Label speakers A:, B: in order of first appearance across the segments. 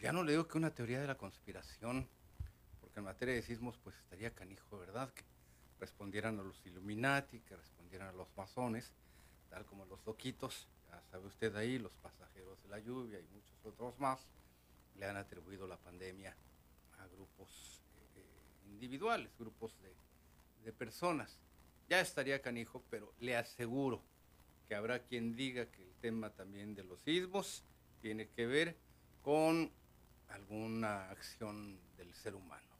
A: ya no le digo que una teoría de la conspiración, porque en materia de sismos pues estaría canijo, ¿verdad? Que respondieran a los Illuminati, que respondieran a los masones, tal como los loquitos, ya sabe usted ahí, los pasajeros de la lluvia y muchos otros más, le han atribuido la pandemia a grupos eh, individuales, grupos de personas. Ya estaría canijo, pero le aseguro que habrá quien diga que el tema también de los sismos tiene que ver con alguna acción del ser humano,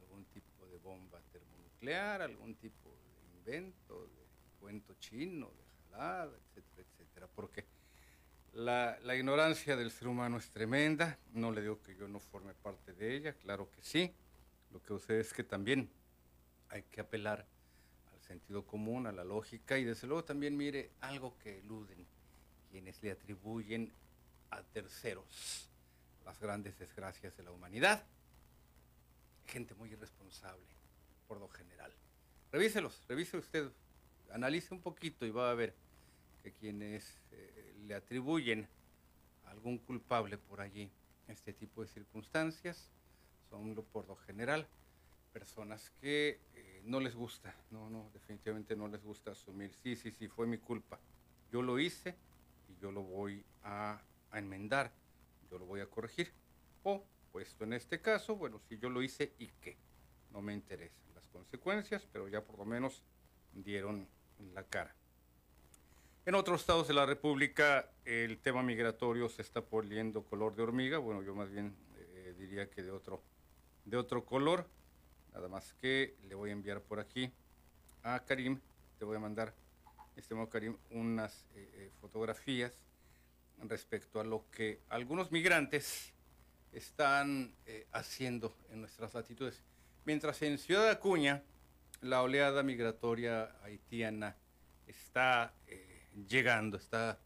A: algún tipo de bomba termonuclear, algún tipo de invento, de cuento chino, de jalada, etcétera, etcétera, porque la, la, ignorancia del ser humano es tremenda, no le digo que yo no forme parte de ella, claro que sí, lo que sucede es que también hay que apelar sentido común, a la lógica y desde luego también mire algo que eluden quienes le atribuyen a terceros las grandes desgracias de la humanidad. Gente muy irresponsable, por lo general. Revíselos, revise usted, analice un poquito y va a ver que quienes eh, le atribuyen algún culpable por allí este tipo de circunstancias son por lo general personas que eh, no les gusta, no, no, definitivamente no les gusta asumir, sí, sí, sí, fue mi culpa. Yo lo hice y yo lo voy a, a enmendar, yo lo voy a corregir. O, puesto en este caso, bueno, si yo lo hice y qué, no me interesan las consecuencias, pero ya por lo menos dieron la cara. En otros estados de la República el tema migratorio se está poniendo color de hormiga, bueno, yo más bien eh, diría que de otro, de otro color. Nada más que le voy a enviar por aquí a Karim, te voy a mandar, estimado Karim, unas eh, eh, fotografías respecto a lo que algunos migrantes están eh, haciendo en nuestras latitudes. Mientras en Ciudad Acuña la oleada migratoria haitiana está eh, llegando, está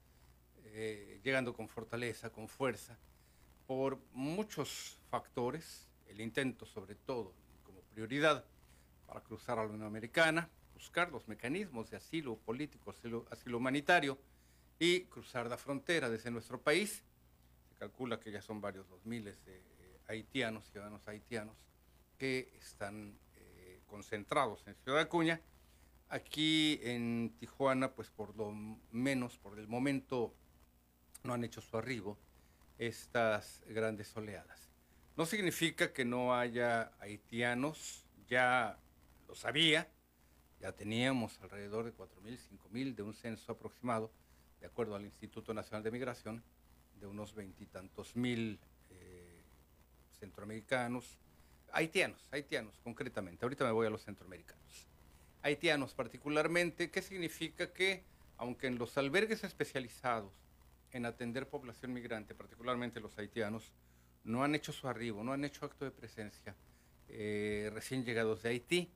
A: eh, llegando con fortaleza, con fuerza, por muchos factores, el intento sobre todo prioridad para cruzar a la Unión Americana, buscar los mecanismos de asilo político, asilo humanitario y cruzar la frontera desde nuestro país. Se calcula que ya son varios los miles de eh, haitianos, ciudadanos haitianos, que están eh, concentrados en Ciudad Acuña. Aquí en Tijuana, pues por lo menos, por el momento, no han hecho su arribo estas grandes oleadas. No significa que no haya haitianos, ya lo sabía, ya teníamos alrededor de 4.000, 5.000 de un censo aproximado, de acuerdo al Instituto Nacional de Migración, de unos veintitantos mil eh, centroamericanos, haitianos, haitianos concretamente, ahorita me voy a los centroamericanos, haitianos particularmente, ¿qué significa que aunque en los albergues especializados en atender población migrante, particularmente los haitianos, no han hecho su arribo, no han hecho acto de presencia eh, recién llegados de Haití.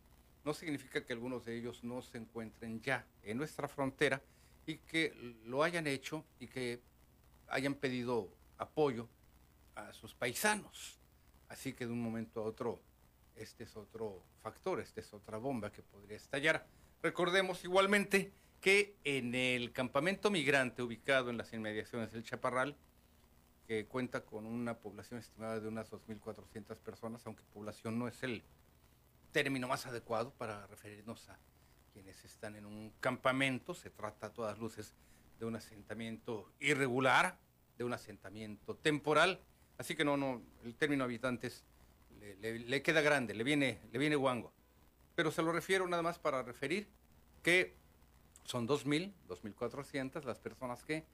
A: No significa que algunos de ellos no se encuentren ya en nuestra frontera y que lo hayan hecho y que hayan pedido apoyo a sus paisanos. Así que de un momento a otro, este es otro factor, esta es otra bomba que podría estallar. Recordemos igualmente que en el campamento migrante ubicado en las inmediaciones del Chaparral, que cuenta con una población estimada de unas 2.400 personas, aunque población no es el término más adecuado para referirnos a quienes están en un campamento. Se trata a todas luces de un asentamiento irregular, de un asentamiento temporal. Así que no, no, el término habitantes le, queda grande, le viene, le viene guango. Pero se lo refiero nada más para referir que son 2.000, 2.400 las personas que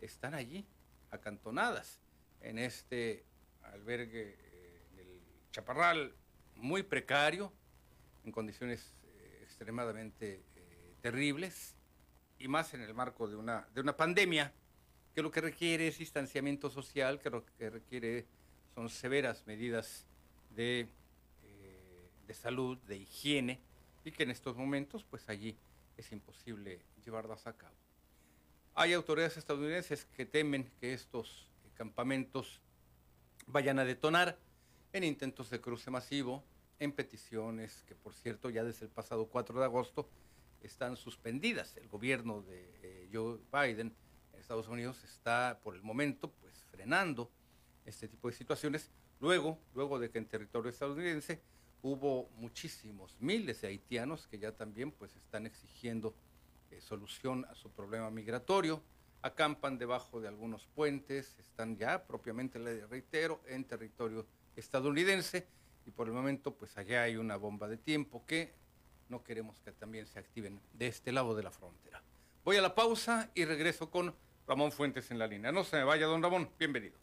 A: están allí acantonadas en este albergue eh, en el Chaparral, muy precario, en condiciones extremadamente eh, terribles, y más en el marco de una, de una pandemia que lo que requiere es distanciamiento social, que lo que requiere son severas medidas de, de salud, de higiene, y que en estos momentos, pues allí es imposible llevarlas a cabo. Hay autoridades estadounidenses que temen que estos campamentos vayan a detonar en intentos de cruce masivo, en peticiones que, por cierto, ya desde el pasado 4 de agosto están suspendidas. El gobierno de eh, Joe Biden en Estados Unidos está, por el momento, pues frenando este tipo de situaciones. Luego, luego de que en territorio estadounidense hubo muchísimos, miles de haitianos que ya también pues están exigiendo eh, solución a su problema migratorio, acampan debajo de algunos puentes, están ya propiamente, le reitero, en territorio estadounidense y por el momento pues allá hay una bomba de tiempo que no queremos que también se activen de este lado de la frontera. Voy a la pausa y regreso con Ramón Fuentes en la línea. No se me vaya, don Ramón, bienvenido.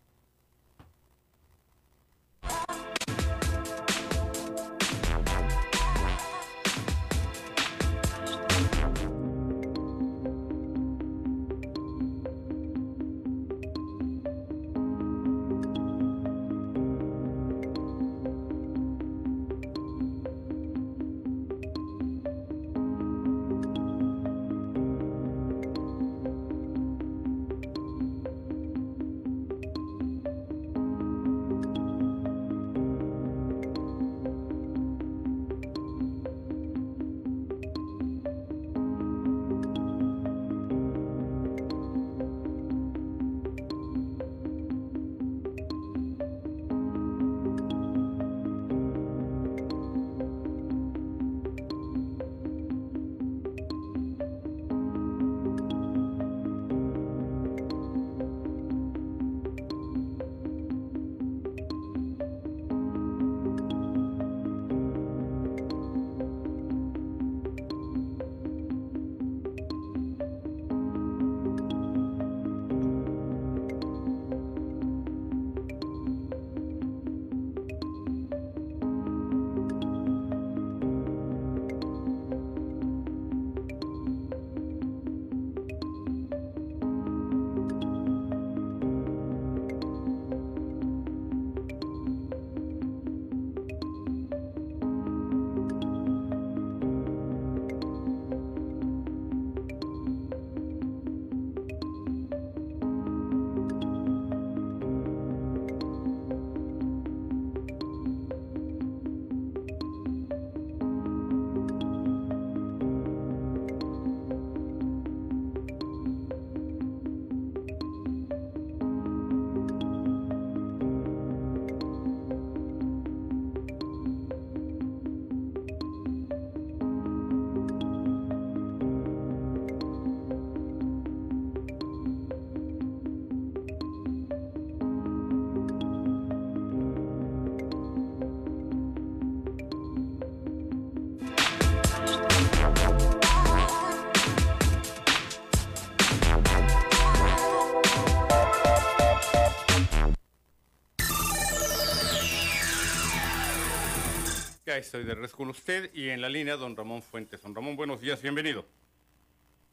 A: Estoy de res con usted y en la línea don Ramón Fuentes. Don Ramón, buenos días, bienvenido.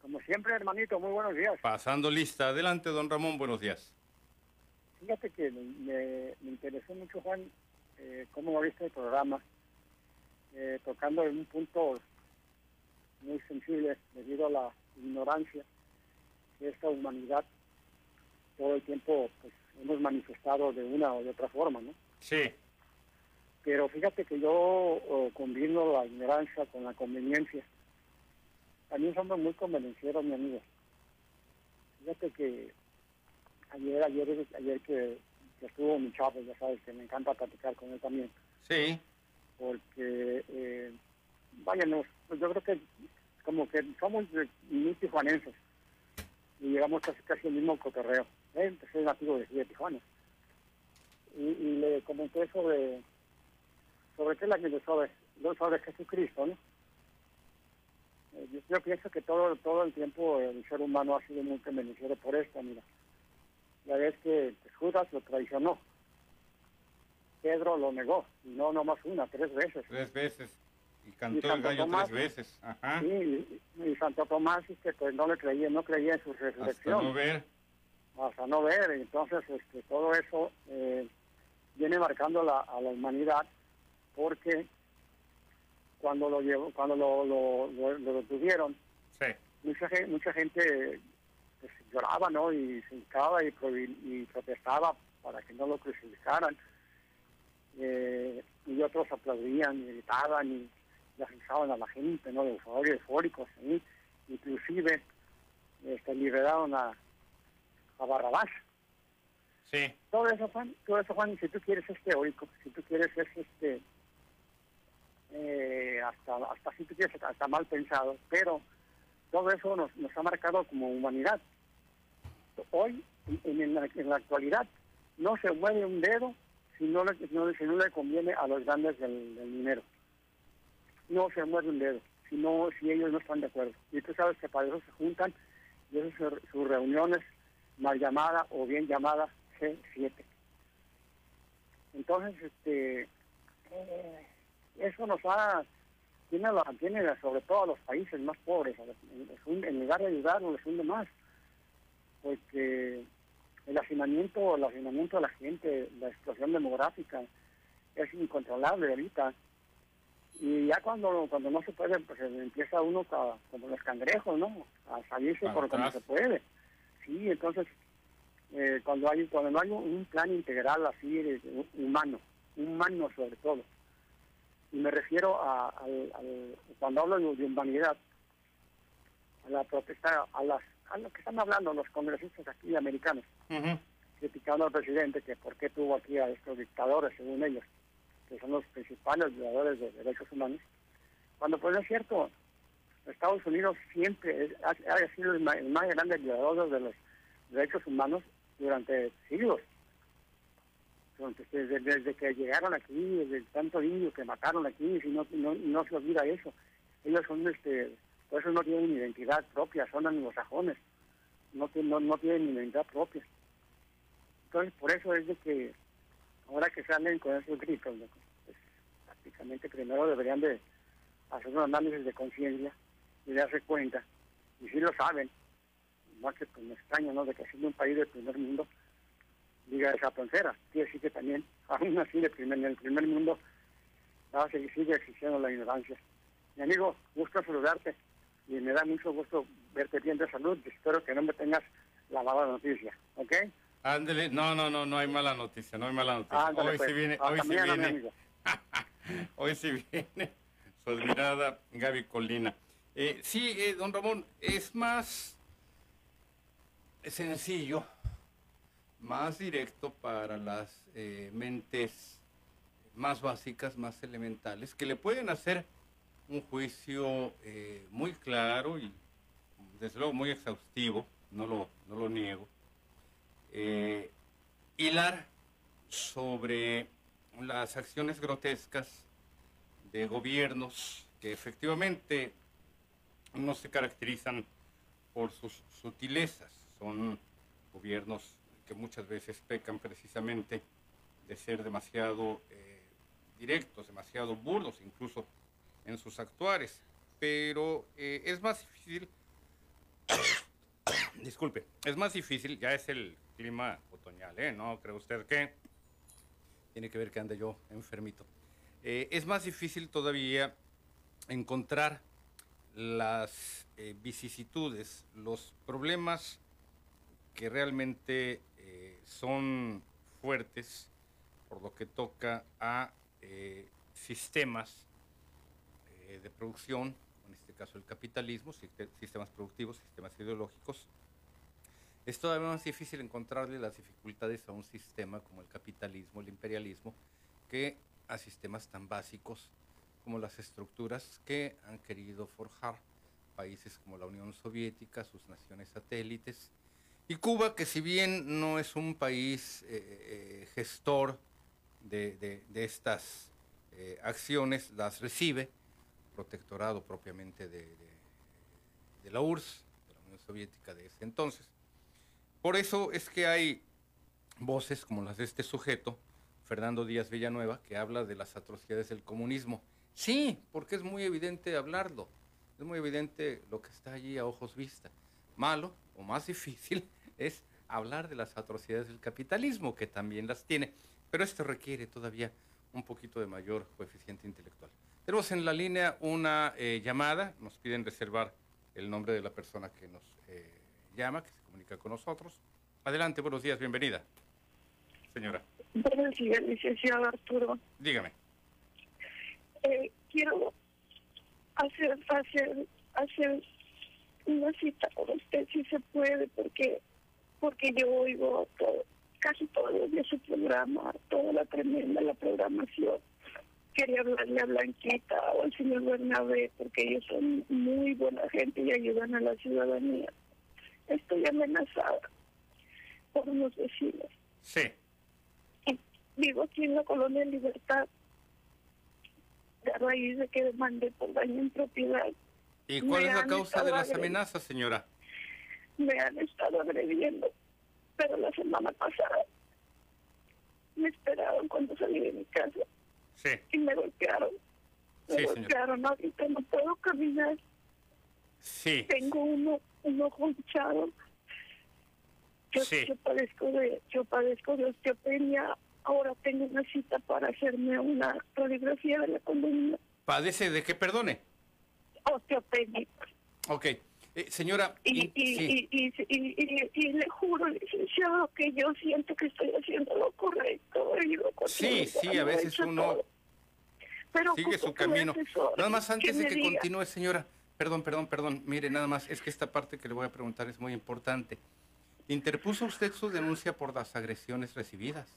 B: Como siempre, hermanito, muy buenos días.
A: Pasando lista. Adelante, don Ramón, buenos días.
B: Fíjate que me, interesó mucho, Juan, eh, cómo visto el programa, eh, tocando en un punto muy sensible debido a la ignorancia que esta humanidad todo el tiempo pues, hemos manifestado de una o de otra forma, ¿no?
A: Sí.
B: Pero fíjate que yo combino la ignorancia con la conveniencia. También somos muy convenencieros, mi amigo. Fíjate que ayer, ayer, ayer que, estuvo mi chavo, ya sabes que me encanta platicar con él también.
A: Sí.
B: Porque, eh, pues yo creo que como que somos muy tijuanenses y llegamos casi casi al mismo cotorreo. Él pues, es nativo de, de Tijuana. Y, y le comenté sobre sobre qué la que sobre, sobre Jesucristo, ¿no? Eh, yo, pienso que todo todo el tiempo el ser humano ha sido muy convencido por esto, mira. La vez que Judas lo traicionó, Pedro lo negó, y no nomás una, tres veces.
A: Tres veces. Y cantó el gallo tres veces. Ajá.
B: Sí, y, Santo Tomás que pues no le creía, no creía en su resurrección.
A: Hasta no ver.
B: Hasta no ver. Entonces, este, todo eso eh, viene marcando la, a la humanidad porque cuando lo llevó, cuando lo, lo, lo, detuvieron, mucha, mucha gente pues, lloraba, ¿no? Y se hincaba y, y, protestaba para que no lo crucificaran. Eh, y otros aplaudían y gritaban y le a la gente, ¿no? De eufóricos, Inclusive este, liberaron a, a Barrabás.
A: Sí.
B: Todo eso, Juan, todo eso, Juan, si tú quieres es teórico, si tú quieres es este, eh, hasta, hasta quieres, hasta mal pensado, pero todo eso nos, nos ha marcado como humanidad. Hoy, en, la, en la actualidad, no se mueve un dedo si no le, si no le conviene a los grandes del, dinero. No se mueve un dedo, si, no, si ellos no están de acuerdo. Y tú sabes que para eso se juntan y esas son sus reuniones mal llamadas o bien llamadas C7. Entonces, este, eh, eso nos ha, tiene, la, tiene sobre todo a los países más pobres, en lugar de ayudarnos les hunde más, porque el hacinamiento, el hacinamiento de la gente, la explosión demográfica es incontrolable ahorita. Y ya cuando cuando no se puede, pues empieza uno como los cangrejos, ¿no? A salirse por como se puede. Sí, entonces eh, cuando hay cuando no hay un plan integral así humano, humano sobre todo. Y me refiero a, cuando hablo de, humanidad, a la protesta, a las a lo que están hablando los congresistas aquí americanos, criticando al presidente que por qué tuvo aquí a estos dictadores, según ellos, que son los principales violadores de derechos humanos, cuando pues es cierto, Estados Unidos siempre ha, sido el más, grande violador de los derechos humanos durante siglos. Desde, que llegaron aquí, desde tanto niño que mataron aquí, si no, no, no se olvida eso. Ellos son este por eso no tienen identidad propia, son anglosajones, no, no, no tienen identidad propia. Entonces, por eso es de que ahora que salen con esos gritos, pues, prácticamente primero deberían de hacer un análisis de conciencia y darse cuenta, y si lo saben, más que pues, me extraña, ¿no?, de que siendo un país del primer mundo, diga esa tontera. Quiere decir que también, aún así, de primer, en el primer mundo, sigue existiendo la ignorancia. Mi amigo, gusto saludarte y me da mucho gusto verte bien de salud. Espero que no me tengas la mala noticia, ¿ok?
A: Ándele, no, no, no, no hay mala noticia, no hay mala noticia. hoy
B: pues.
A: sí viene, hoy sí viene, hoy sí viene su admirada Gaby Colina. Eh, sí, eh, don Ramón, es más sencillo, más directo para las eh, mentes más básicas, más elementales, que le pueden hacer un juicio eh, muy claro y desde luego muy exhaustivo, no lo, no lo niego, eh, hilar sobre las acciones grotescas de gobiernos que efectivamente no se caracterizan por sus sutilezas, son gobiernos muchas veces pecan precisamente de ser demasiado eh, directos, demasiado burdos, incluso en sus actuares, pero eh, es más difícil, disculpe, es más difícil, ya es el clima otoñal, ¿eh? ¿No cree usted que? Tiene que ver que ande yo enfermito. Eh, es más difícil todavía encontrar las vicisitudes, los problemas que realmente son fuertes por lo que toca a sistemas eh, de producción, en este caso el capitalismo, sistemas productivos, sistemas ideológicos, es todavía más difícil encontrarle las dificultades a un sistema como el capitalismo, el imperialismo, que a sistemas tan básicos como las estructuras que han querido forjar países como la Unión Soviética, sus naciones satélites, y Cuba, que si bien no es un país eh, eh, gestor de, estas acciones, las recibe, protectorado propiamente de, la URSS, de la Unión Soviética de ese entonces. Por eso es que hay voces como las de este sujeto, Fernando Díaz Villanueva, que habla de las atrocidades del comunismo. Sí, porque es muy evidente hablarlo, es muy evidente lo que está allí a ojos vista. Malo o más difícil es hablar de las atrocidades del capitalismo, que también las tiene, pero esto requiere todavía un poquito de mayor coeficiente intelectual. Tenemos en la línea una eh, llamada, nos piden reservar el nombre de la persona que nos eh, llama, que se comunica con nosotros. Adelante, buenos días, bienvenida. Señora.
C: Buenos días, licenciado Arturo.
A: Dígame.
C: Eh, quiero hacer, hacer, hacer una cita con usted si se puede, porque, porque yo oigo todo.
D: casi todos los días su programa, toda la tremenda, la programación. Quería hablarle a Blanquita o al señor Bernabé porque ellos son muy buena gente y ayudan a la ciudadanía. Estoy amenazada por unos vecinos.
A: Sí.
D: Vivo aquí en la colonia Libertad a raíz de que demandé por daño en propiedad.
A: ¿Y cuál
D: Me
A: es la causa de las amenazas, señora?
D: Me han estado agrediendo, pero la semana pasada me esperaron cuando salí de mi casa
A: Sí.
D: y me golpearon. Me
A: Sí,
D: golpearon, ahorita no puedo caminar,
A: Sí.
D: tengo uno, un ojo hinchado. Yo,
A: Sí.
D: yo padezco de, yo padezco de osteopenia. Ahora tengo una cita para hacerme una radiografía de la columna.
A: ¿Padece de qué, perdone?
D: Osteopenia.
A: Ok. Eh, señora,
D: Y,
A: y-
D: y,
A: sí.
D: y, y, y, y- y le juro, licenciado, que yo siento que estoy haciendo lo correcto. y lo
A: Sí, sí, a veces uno.
D: Pero
A: sigue su camino. Nada más antes de que
D: diga.
A: continúe, señora. Perdón, perdón, perdón. Mire, nada más, es que esta parte que le voy a preguntar es muy importante. ¿Interpuso usted su denuncia por las agresiones recibidas?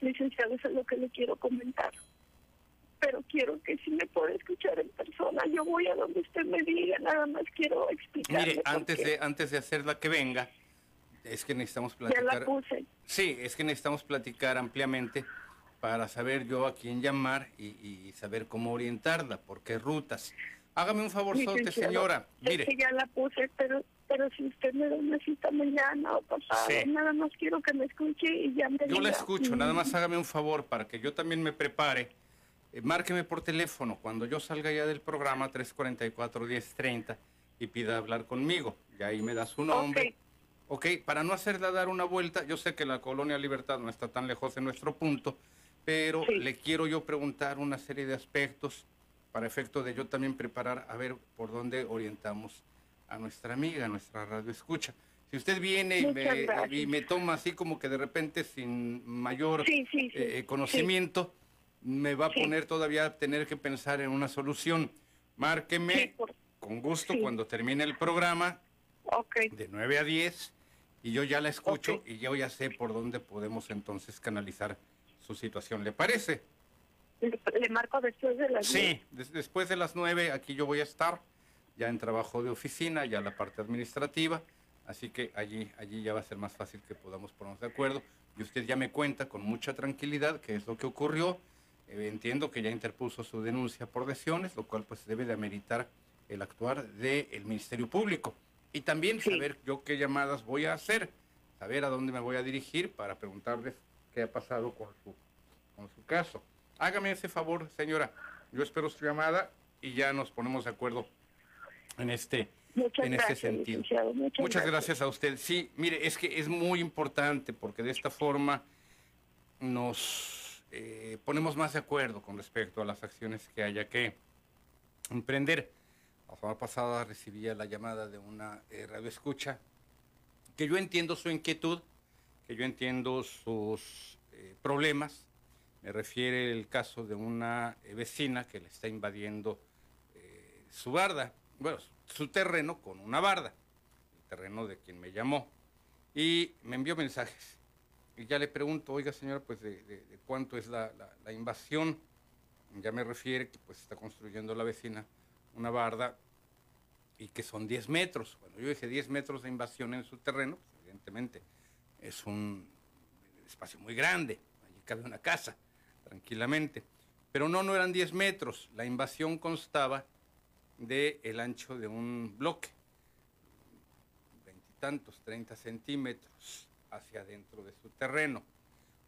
D: Licenciado, eso es lo que le quiero comentar. Pero quiero que si me puede escuchar en persona, yo voy a donde usted me diga, nada más quiero explicarle.
A: Mire, antes de, antes de hacerla que venga, es que necesitamos
D: Ya la
A: platicar.
D: puse.
A: Sí, es que necesitamos platicar ampliamente para saber yo a quién llamar y, y saber cómo orientarla, por qué rutas. Hágame un favorzote, señora.
D: Es
A: Mire,
D: que ya la puse, pero pero si usted me da una cita mañana o pasado,
A: Sí.
D: nada más quiero que me escuche y ya me
A: yo la escucho,
D: mm,
A: nada más hágame un favor para que yo también me prepare. Eh, márqueme por teléfono cuando yo salga ya del programa 344-1030 y pida hablar conmigo. Y ahí me da su nombre. Ok, para no hacerla dar una vuelta, yo sé que la colonia Libertad no está tan lejos de nuestro punto, pero
D: Sí.
A: le quiero yo preguntar una serie de aspectos para efecto de yo también preparar a ver por dónde orientamos a nuestra amiga, a nuestra radio escucha. Si usted viene y me, y me toma así como que de repente sin mayor
D: Sí, sí, sí.
A: eh, conocimiento, me va a
D: Sí.
A: poner todavía a tener que pensar en una solución. Márqueme
D: Sí, por-
A: con gusto
D: sí.
A: cuando termine el programa
D: Ok,
A: de 9 a 10 y yo ya la escucho y yo ya sé por dónde podemos entonces canalizar su situación. ¿Le parece?
D: le, le marco después de las
A: Sí, des- después de las 9 aquí yo voy a estar ya en trabajo de oficina, ya la parte administrativa, así que allí, allí ya va a ser más fácil que podamos ponernos de acuerdo y usted ya me cuenta con mucha tranquilidad qué es lo que ocurrió. Eh, entiendo que ya interpuso su denuncia por lesiones, lo cual pues debe de ameritar el actuar del Ministerio Público. Y también
D: Sí.
A: saber yo qué llamadas voy a hacer, saber a dónde me voy a dirigir para preguntarles qué ha pasado con su, con su caso. Hágame ese favor, señora. Yo espero su llamada y ya nos ponemos de acuerdo en este,
D: Muchas
A: en
D: gracias,
A: este sentido.
D: licenciado. Muchas,
A: Muchas gracias a usted. Sí, mire, es que es muy importante porque de esta forma nos eh, ponemos más de acuerdo con respecto a las acciones que haya que emprender. La semana pasada recibía la llamada de una eh, radioescucha que yo entiendo su inquietud, que yo entiendo sus eh, problemas. Me refiere el caso de una vecina que le está invadiendo su barda, bueno, su terreno con una barda, el terreno de quien me llamó. Y me envió mensajes. Y ya le pregunto, oiga señora, pues de, cuánto es la, invasión. Ya me refiere que pues está construyendo la vecina una barda y que son 10 metros. Cuando yo dije 10 metros de invasión en su terreno, pues, evidentemente es un espacio muy grande. Allí cabe una casa, tranquilamente. Pero no, no eran 10 metros. La invasión constaba de el ancho de un bloque, veintitantos, 30 centímetros hacia adentro de su terreno.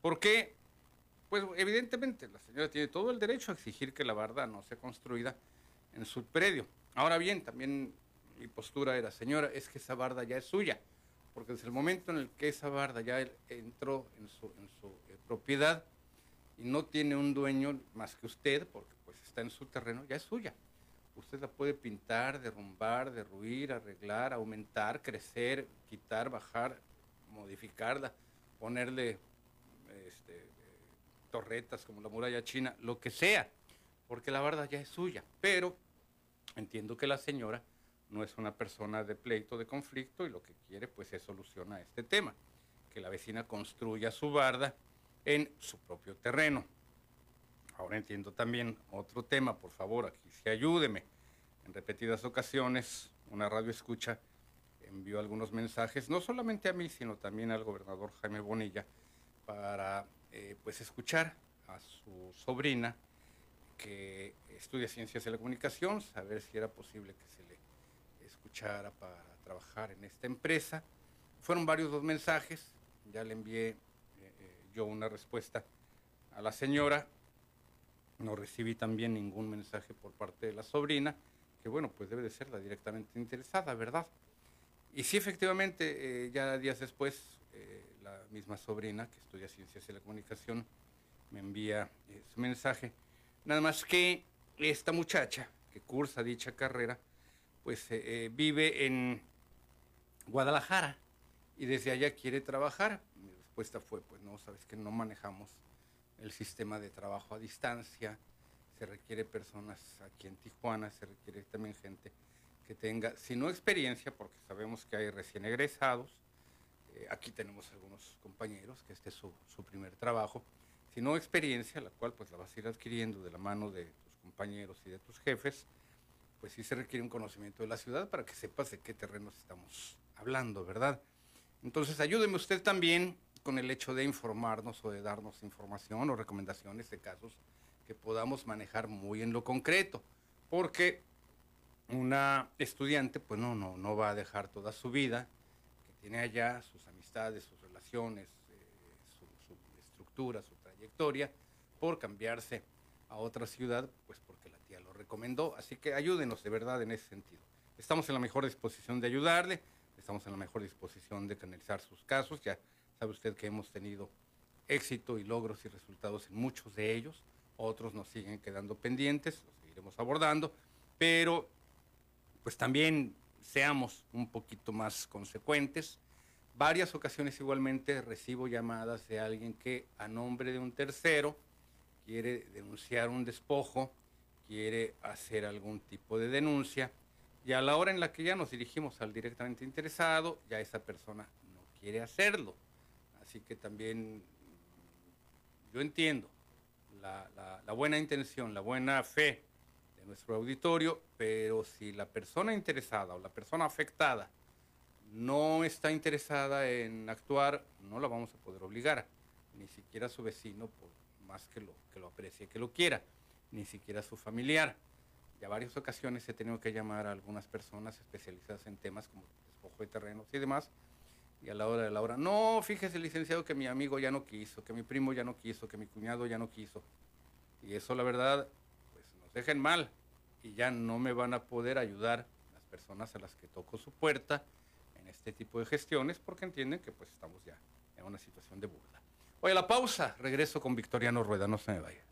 A: ¿Por qué? Pues evidentemente la señora tiene todo el derecho a exigir que la barda no sea construida en su predio. Ahora bien, también mi postura era, señora, es que esa barda ya es suya, porque desde el momento en el que esa barda ya entró en su, en su eh, propiedad y no tiene un dueño más que usted, porque pues está en su terreno, ya es suya. Usted la puede pintar, derrumbar, derruir, arreglar, aumentar, crecer, quitar, bajar, modificarla, ponerle este, torretas como la muralla china, lo que sea, porque la barda ya es suya. Pero entiendo que la señora no es una persona de pleito, de conflicto, y lo que quiere pues es solución a este tema. que la vecina construya su barda en su propio terreno. Ahora entiendo también otro tema, por favor, aquí sí ayúdeme. En repetidas ocasiones, una radio escucha envió algunos mensajes, no solamente a mí, sino también al gobernador Jaime Bonilla, para eh, pues escuchar a su sobrina que estudia ciencias de la comunicación, saber si era posible que se le escuchara para trabajar en esta empresa. Fueron varios los mensajes, ya le envié eh, eh, yo una respuesta a la señora, no recibí también ningún mensaje por parte de la sobrina, que bueno, pues debe de ser la directamente interesada, ¿verdad? Y sí, efectivamente, eh, ya días después, la misma sobrina que estudia ciencias de la comunicación me envía su mensaje. Nada más que esta muchacha que cursa dicha carrera, pues vive en Guadalajara y desde allá quiere trabajar. Mi respuesta fue, pues no, sabes que no manejamos el sistema de trabajo a distancia, se requiere personas aquí en Tijuana, se requiere también gente que tenga, si no experiencia, porque sabemos que hay recién egresados, eh, aquí tenemos algunos compañeros que este es su, su primer trabajo, sino experiencia, la cual pues la vas a ir adquiriendo de la mano de tus compañeros y de tus jefes, pues sí se requiere un conocimiento de la ciudad para que sepas de qué terrenos estamos hablando, ¿verdad? Entonces ayúdeme usted también con el hecho de informarnos o de darnos información o recomendaciones de casos que podamos manejar muy en lo concreto, porque una estudiante pues no, no, no va a dejar toda su vida, que tiene allá sus amistades, sus relaciones, eh, su, su estructura, su trayectoria, por cambiarse a otra ciudad, pues porque la tía lo recomendó. Así que ayúdenos de verdad en ese sentido. Estamos en la mejor disposición de ayudarle estamos en la mejor disposición de canalizar sus casos. Ya sabe usted que hemos tenido éxito y logros y resultados en muchos de ellos. Otros nos siguen quedando pendientes, los seguiremos abordando, pero pues también seamos un poquito más consecuentes. Varias ocasiones igualmente recibo llamadas de alguien que a nombre de un tercero quiere denunciar un despojo, quiere hacer algún tipo de denuncia y a la hora en la que ya nos dirigimos al directamente interesado, ya esa persona no quiere hacerlo. Así que también yo entiendo la, buena intención, la buena fe de nuestro auditorio, pero si la persona interesada o la persona afectada no está interesada en actuar, no la vamos a poder obligar, ni siquiera su vecino, por más que lo, que lo aprecie, que lo quiera, ni siquiera su familiar. Ya varias ocasiones he tenido que llamar a algunas personas especializadas en temas como despojo de terrenos y demás. Y a la hora de la hora, no, fíjese licenciado que mi amigo ya no quiso, que mi primo ya no quiso, que mi cuñado ya no quiso. Y eso la verdad, dejen mal y ya no me van a poder ayudar las personas a las que toco su puerta en este tipo de gestiones porque entienden que pues estamos ya en una situación de burla. Oye, la pausa, regreso con Victoriano Rueda, no se me vaya.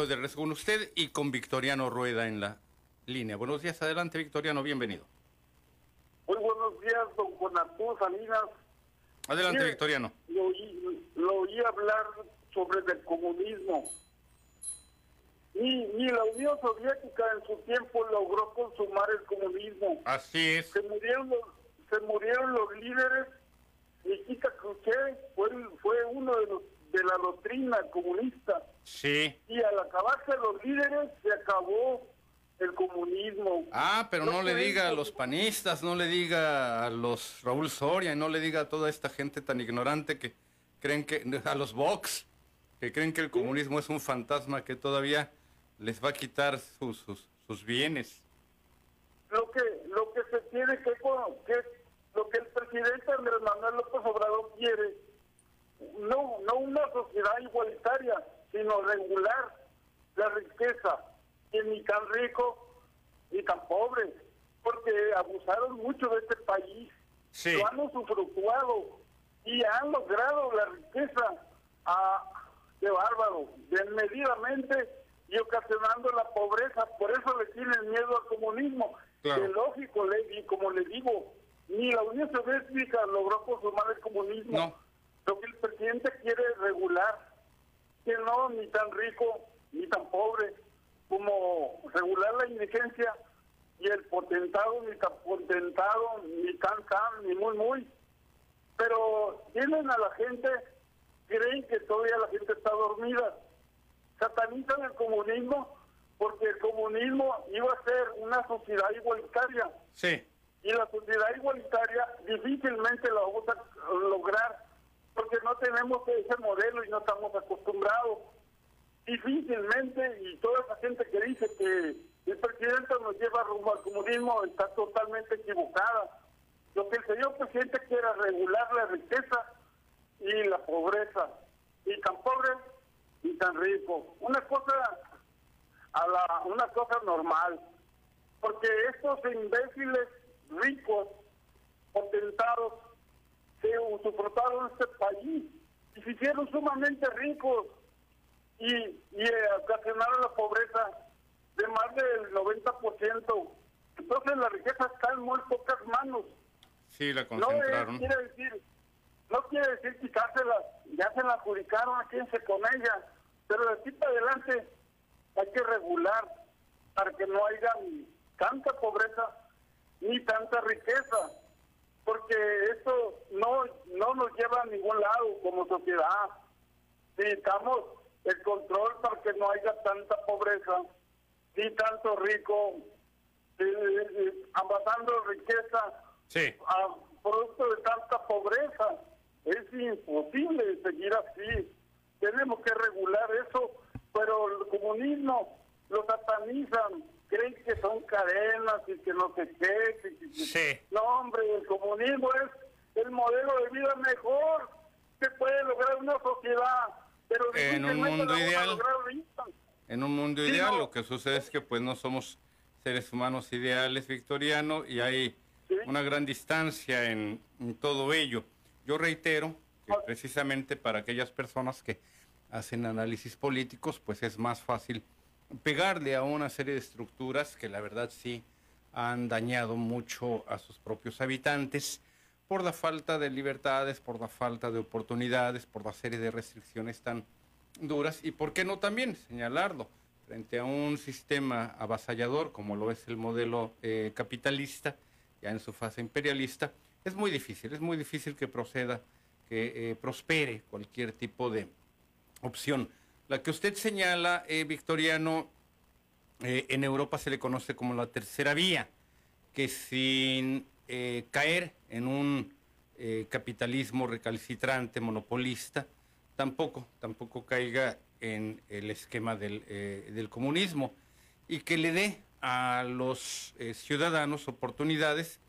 A: Estoy de regreso con usted y con Victoriano Rueda en la línea. Buenos días, adelante Victoriano, bienvenido.
E: Muy buenos días, don Juan Arturo Salinas.
A: Adelante
E: Mire,
A: Victoriano.
E: Lo oí, lo oí hablar sobre el comunismo. Ni, ni la Unión Soviética en su tiempo logró consumar el comunismo.
A: Así es.
E: Se murieron los, se murieron los líderes. Nikita Khrushchev fue, fue uno de los de la doctrina comunista.
A: Sí.
E: Y al acabarse los líderes, se acabó el comunismo.
A: Ah, pero no le diga a los panistas, no le diga a los Raúl Soria, y no le diga a toda esta gente tan ignorante que creen que, a los Vox, que creen que el comunismo es un fantasma que todavía les va a quitar sus, sus, sus bienes.
E: lo que lo que se tiene que, que lo que el presidente Andrés Manuel López Obrador quiere no no una sociedad igualitaria sino regular la riqueza que ni tan rico ni tan pobre porque abusaron mucho de este país
A: Sí.
E: lo han usufructuado y han logrado la riqueza a, de bárbaro desmedidamente y ocasionando la pobreza por eso le tienen miedo al comunismo
A: Claro.
E: que lógico le y como le digo ni la Unión Soviética logró consumar el comunismo
A: No.
E: Lo que el presidente quiere es regular que no ni tan rico ni tan pobre como regular la indigencia y el potentado ni tan potentado ni tan tan ni muy muy. Pero tienen a la gente creen que todavía la gente está dormida. Satanizan el comunismo porque el comunismo iba a ser una sociedad igualitaria.
A: Sí.
E: y la sociedad igualitaria difícilmente la vamos a lograr porque no tenemos ese modelo y no estamos acostumbrados. Difícilmente, y toda esa gente que dice que el presidente nos lleva rumbo al comunismo está totalmente equivocada. Lo que el señor presidente quiere regular la riqueza y la pobreza, y tan pobre y tan rico. Una cosa a la una cosa normal porque estos imbéciles ricos, potentados, se usufructaron este país y se hicieron sumamente ricos y, y eh, ocasionaron la pobreza de más del 90%. Entonces la riqueza está en muy pocas manos.
A: Sí, la
E: No es-
A: concentraron.
E: quiere decir, no quiere decir quitárselas, ya se la adjudicaron a quédense con ella, pero de aquí para adelante hay que regular para que no haya ni tanta pobreza ni tanta riqueza, porque esto no, no nos lleva a ningún lado como sociedad. Necesitamos el control para que no haya tanta pobreza ni tanto rico, eh, eh, amasando riqueza
A: Sí.
E: a producto de tanta pobreza. Es imposible seguir así. Tenemos que regular eso, pero el comunismo lo satanizan, creen que son cadenas y que no sé qué. que-
A: Sí.
E: No, hombre, el comunismo es el modelo de vida mejor que puede lograr una sociedad. Pero
A: En un mundo ideal. En un mundo
E: Sí,
A: ideal
E: no.
A: lo que sucede es que pues no somos seres humanos ideales, Victoriano, y hay
E: Sí.
A: una gran distancia en, en todo ello. Yo reitero que
E: Ah.
A: precisamente para aquellas personas que hacen análisis políticos, pues es más fácil pegarle a una serie de estructuras que la verdad sí han dañado mucho a sus propios habitantes por la falta de libertades, por la falta de oportunidades, por la serie de restricciones tan duras y por qué no también señalarlo frente a un sistema avasallador como lo es el modelo eh, capitalista, ya en su fase imperialista, es muy difícil, es muy difícil que proceda, que eh, prospere cualquier tipo de opción. La que usted señala, eh, Victoriano, eh, en Europa se le conoce como la tercera vía, que sin eh, caer en un capitalismo recalcitrante, monopolista, tampoco, tampoco caiga en el esquema del, del comunismo y que le dé a los ciudadanos oportunidades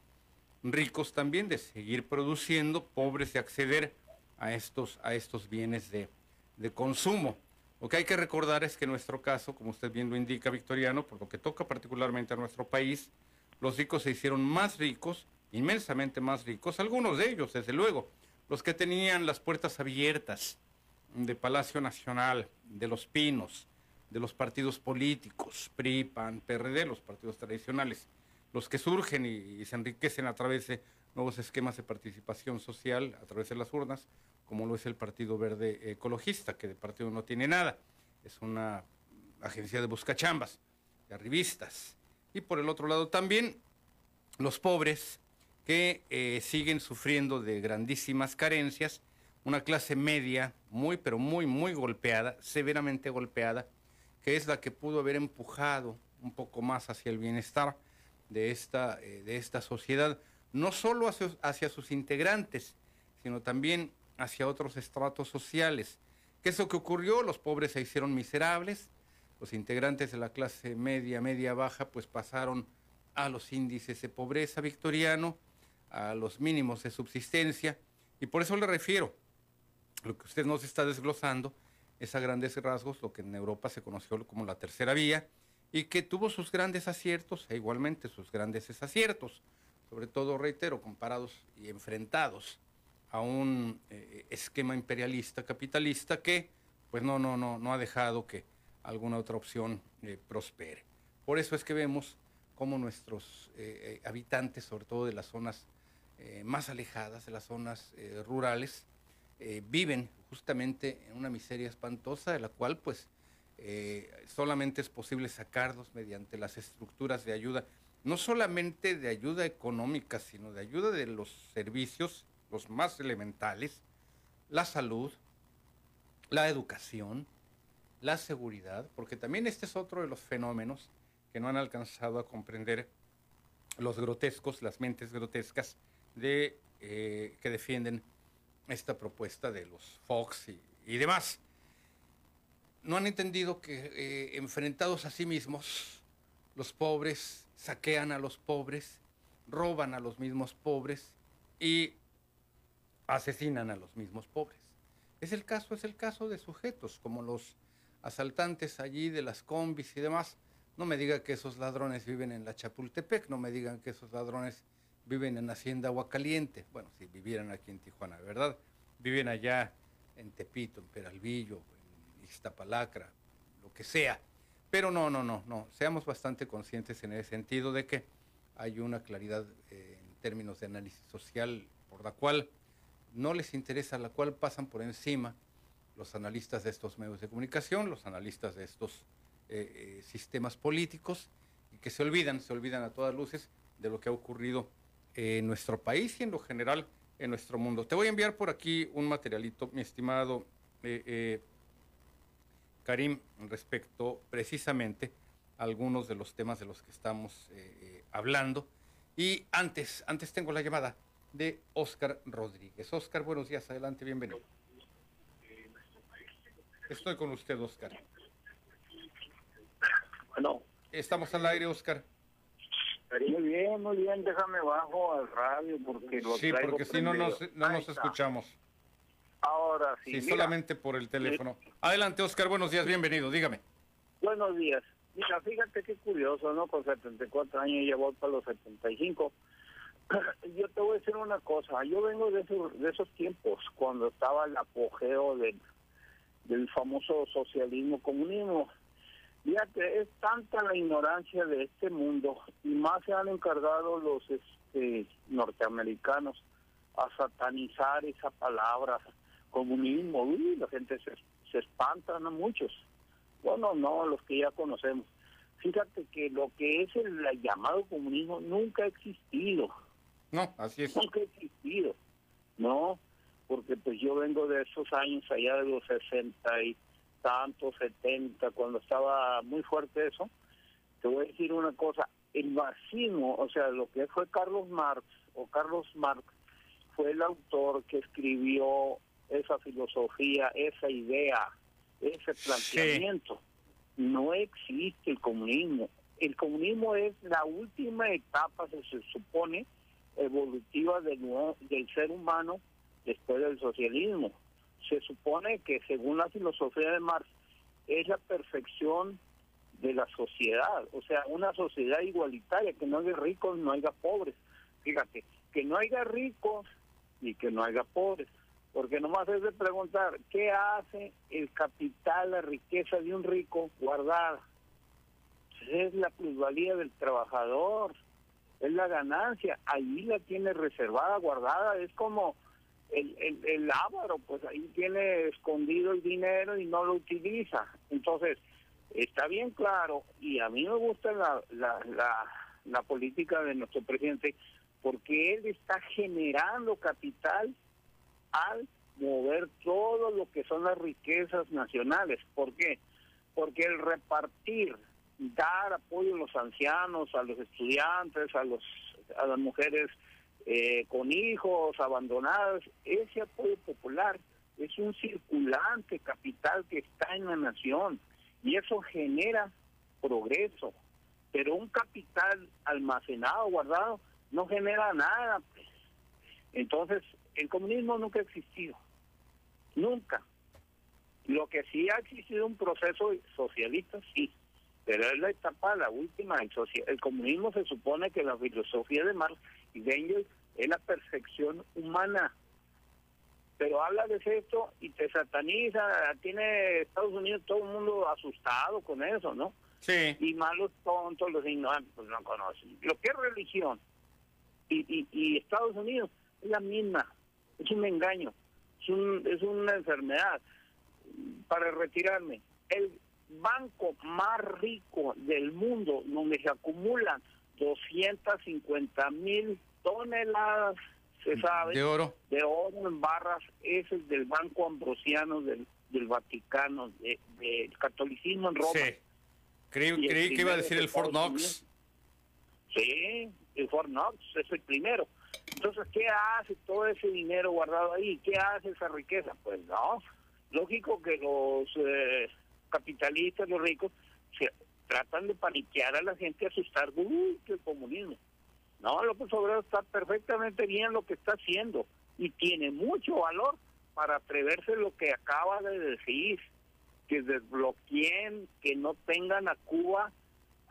A: ricos también de seguir produciendo, pobres de acceder a estos, a estos bienes de, de consumo. Lo que hay que recordar es que en nuestro caso, como usted bien lo indica, Victoriano, por lo que toca particularmente a nuestro país, los ricos se hicieron más ricos, inmensamente más ricos, algunos de ellos, desde luego, los que tenían las puertas abiertas de Palacio Nacional, de Los Pinos, de los partidos políticos, PRI, PAN, PRD, los partidos tradicionales, los que surgen y, se enriquecen a través de nuevos esquemas de participación social a través de las urnas, como lo es el Partido Verde Ecologista, que de partido no tiene nada, es una agencia de buscachambas, de arribistas. Y por el otro lado también los pobres que eh, siguen sufriendo de grandísimas carencias, una clase media muy, pero muy, muy golpeada, severamente golpeada, que es la que pudo haber empujado un poco más hacia el bienestar de esta, eh, de esta sociedad, no solo hacia, hacia, sus integrantes, sino también hacia otros estratos sociales. ¿Qué es lo que ocurrió? Los pobres se hicieron miserables, los integrantes de la clase media, media baja, pues pasaron a los índices de pobreza victoriano, a los mínimos de subsistencia, y por eso le refiero, lo que usted nos está desglosando es a grandes rasgos lo que en Europa se conoció como la tercera vía, y que tuvo sus grandes aciertos e igualmente sus grandes desaciertos, sobre todo, reitero, comparados y enfrentados a un eh, esquema imperialista capitalista que pues no, no, no, no ha dejado que alguna otra opción eh, prospere. Por eso es que vemos cómo nuestros eh, habitantes, sobre todo de las zonas más alejadas, de las zonas rurales, viven justamente en una miseria espantosa de la cual pues eh, solamente es posible sacarlos mediante las estructuras de ayuda, no solamente de ayuda económica, sino de ayuda de los servicios, los más elementales, la salud, la educación, la seguridad, porque también este es otro de los fenómenos que no han alcanzado a comprender los grotescos, las mentes grotescas de, eh, que defienden esta propuesta de los Fox y demás. No han entendido que eh, enfrentados a sí mismos, los pobres saquean a los pobres, roban a los mismos pobres y asesinan a los mismos pobres. Es el caso, es el caso de sujetos como los asaltantes allí de las combis y demás. No me digan que esos ladrones viven en la Chapultepec, no me digan que esos ladrones viven en Hacienda Aguacaliente. Bueno, si vivieran aquí en Tijuana, ¿verdad? Viven allá en Tepito, en Peralvillo, Iztapalacra, lo que sea. Pero no, no, no, no. Seamos bastante conscientes en el sentido de que hay una claridad eh, en términos de análisis social por la cual no les interesa, la cual pasan por encima los analistas de estos medios de comunicación, los analistas de estos eh, eh, sistemas políticos, y que se olvidan, se olvidan a todas luces de lo que ha ocurrido en nuestro país y en lo general en nuestro mundo. Te voy a enviar por aquí un materialito, mi estimado Karim, respecto precisamente a algunos de los temas de los que estamos eh, eh, hablando. Y antes, antes tengo la llamada de Oscar Rodríguez. Oscar, buenos días, adelante, bienvenido. Estoy con usted, Oscar.
F: Bueno.
A: Estamos al aire, Oscar.
F: Muy bien, muy bien, déjame bajo al radio porque lo
A: Sí, porque si no nos, no nos escuchamos.
F: Ahora sí.
A: Sí, solamente por el teléfono. Adelante, Oscar, buenos días, bienvenido, dígame.
F: Buenos días. Mira, fíjate qué curioso, ¿no? Con 74 años ya voy para los 75. Yo te voy a decir una cosa, yo vengo de esos, de esos tiempos, cuando estaba el apogeo del, del famoso socialismo comunismo. Fíjate, es tanta la ignorancia de este mundo y más se han encargado los este, norteamericanos a satanizar esa palabra, comunismo, uy, la gente se, se espanta, ¿no? Muchos. Bueno, no, los que ya conocemos. Fíjate que lo que es el, llamado comunismo nunca ha existido.
A: No, así es.
F: Nunca ha existido, ¿no? Porque pues yo vengo de esos años allá de los sesenta y tantos, setenta, cuando estaba muy fuerte eso. Te voy a decir una cosa, el marxismo, o sea, lo que fue Carlos Marx o Carlos Marx, fue el autor que escribió esa filosofía, esa idea, ese planteamiento. No existe el comunismo. El comunismo es la última etapa, se supone, evolutiva del, ser humano después del socialismo. Se supone que según la filosofía de Marx es la perfección de la sociedad, o sea, una sociedad igualitaria, que no haya ricos, no haya pobres. Fíjate, que no haya ricos y que no haya pobres porque nomás es de preguntar, ¿qué hace el capital, la riqueza de un rico guardada? Es la plusvalía del trabajador, es la ganancia, ahí la tiene reservada, guardada, es como el, el, el ávaro, pues ahí tiene escondido el dinero y no lo utiliza. Entonces, está bien claro, y a mí me gusta la, la, la, la política de nuestro presidente, porque él está generando capital al mover todo lo que son las riquezas nacionales. ¿Por qué? Porque el repartir, dar apoyo a los ancianos, a los estudiantes, a los a las mujeres eh, con hijos abandonadas, ese apoyo popular es un circulante capital que está en la nación y eso genera progreso. Pero un capital almacenado, guardado, no genera nada. Entonces, el comunismo nunca ha existido. Nunca. Lo que sí ha existido un proceso socialista, sí. Pero es la etapa, la última. El, el comunismo se supone que la filosofía de Marx y de Engels es la perfección humana. Pero habla de esto y te sataniza. Tiene Estados Unidos todo el mundo asustado con eso, ¿no?
A: Sí.
F: Y malos tontos, los ignorantes, pues no conocen. Lo que es religión y, y, y Estados Unidos es la misma es un engaño, es, un, es una enfermedad. Para retirarme, el banco más rico del mundo, donde se acumulan 250 mil toneladas, se sabe,
A: de oro.
F: de oro en barras, es el del Banco Ambrosiano del, del Vaticano, del de, catolicismo en Roma.
A: Sí. Creí, creí que iba a decir el Fort Knox.
F: Sí, el Fort Knox es el primero. Entonces, ¿qué hace todo ese dinero guardado ahí? ¿Qué hace esa riqueza? Pues no, lógico que los eh, capitalistas, los ricos, se tratan de paniquear a la gente, asustar, uy, que el comunismo. No, López Obrador está perfectamente bien lo que está haciendo y tiene mucho valor para atreverse lo que acaba de decir, que desbloqueen, que no tengan a Cuba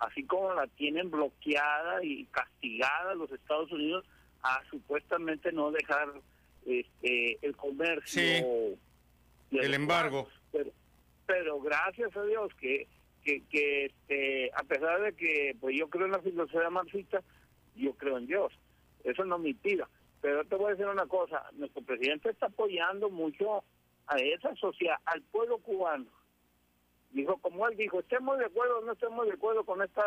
F: así como la tienen bloqueada y castigada los Estados Unidos, a supuestamente no dejar este, el comercio.
A: el embargo.
F: Pero, gracias a Dios que, que, este, a pesar de que pues yo creo en la filosofía marxista, yo creo en Dios. Eso no me impida. Pero te voy a decir una cosa, nuestro presidente está apoyando mucho a esa sociedad, al pueblo cubano. Dijo, como él dijo, estemos de acuerdo o no estemos de acuerdo con esta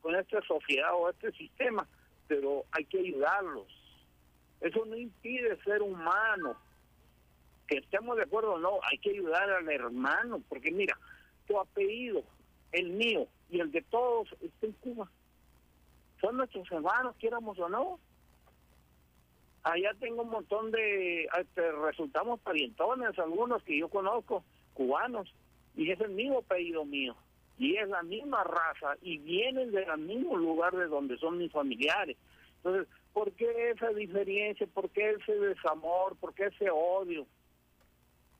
F: con esta sociedad o este sistema, pero hay que ayudarlos. Eso no impide ser humano. Que estemos de acuerdo o no, hay que ayudar al hermano, porque mira, tu apellido, el mío y el de todos está en Cuba. Son nuestros hermanos, quieramos o no. Allá tengo un montón de, este, resultamos parientones, algunos que yo conozco, cubanos, y es el mismo apellido mío y es la misma raza y vienen del mismo lugar de donde son mis familiares. Entonces, ¿por qué esa diferencia? ¿Por qué ese desamor? ¿Por qué ese odio?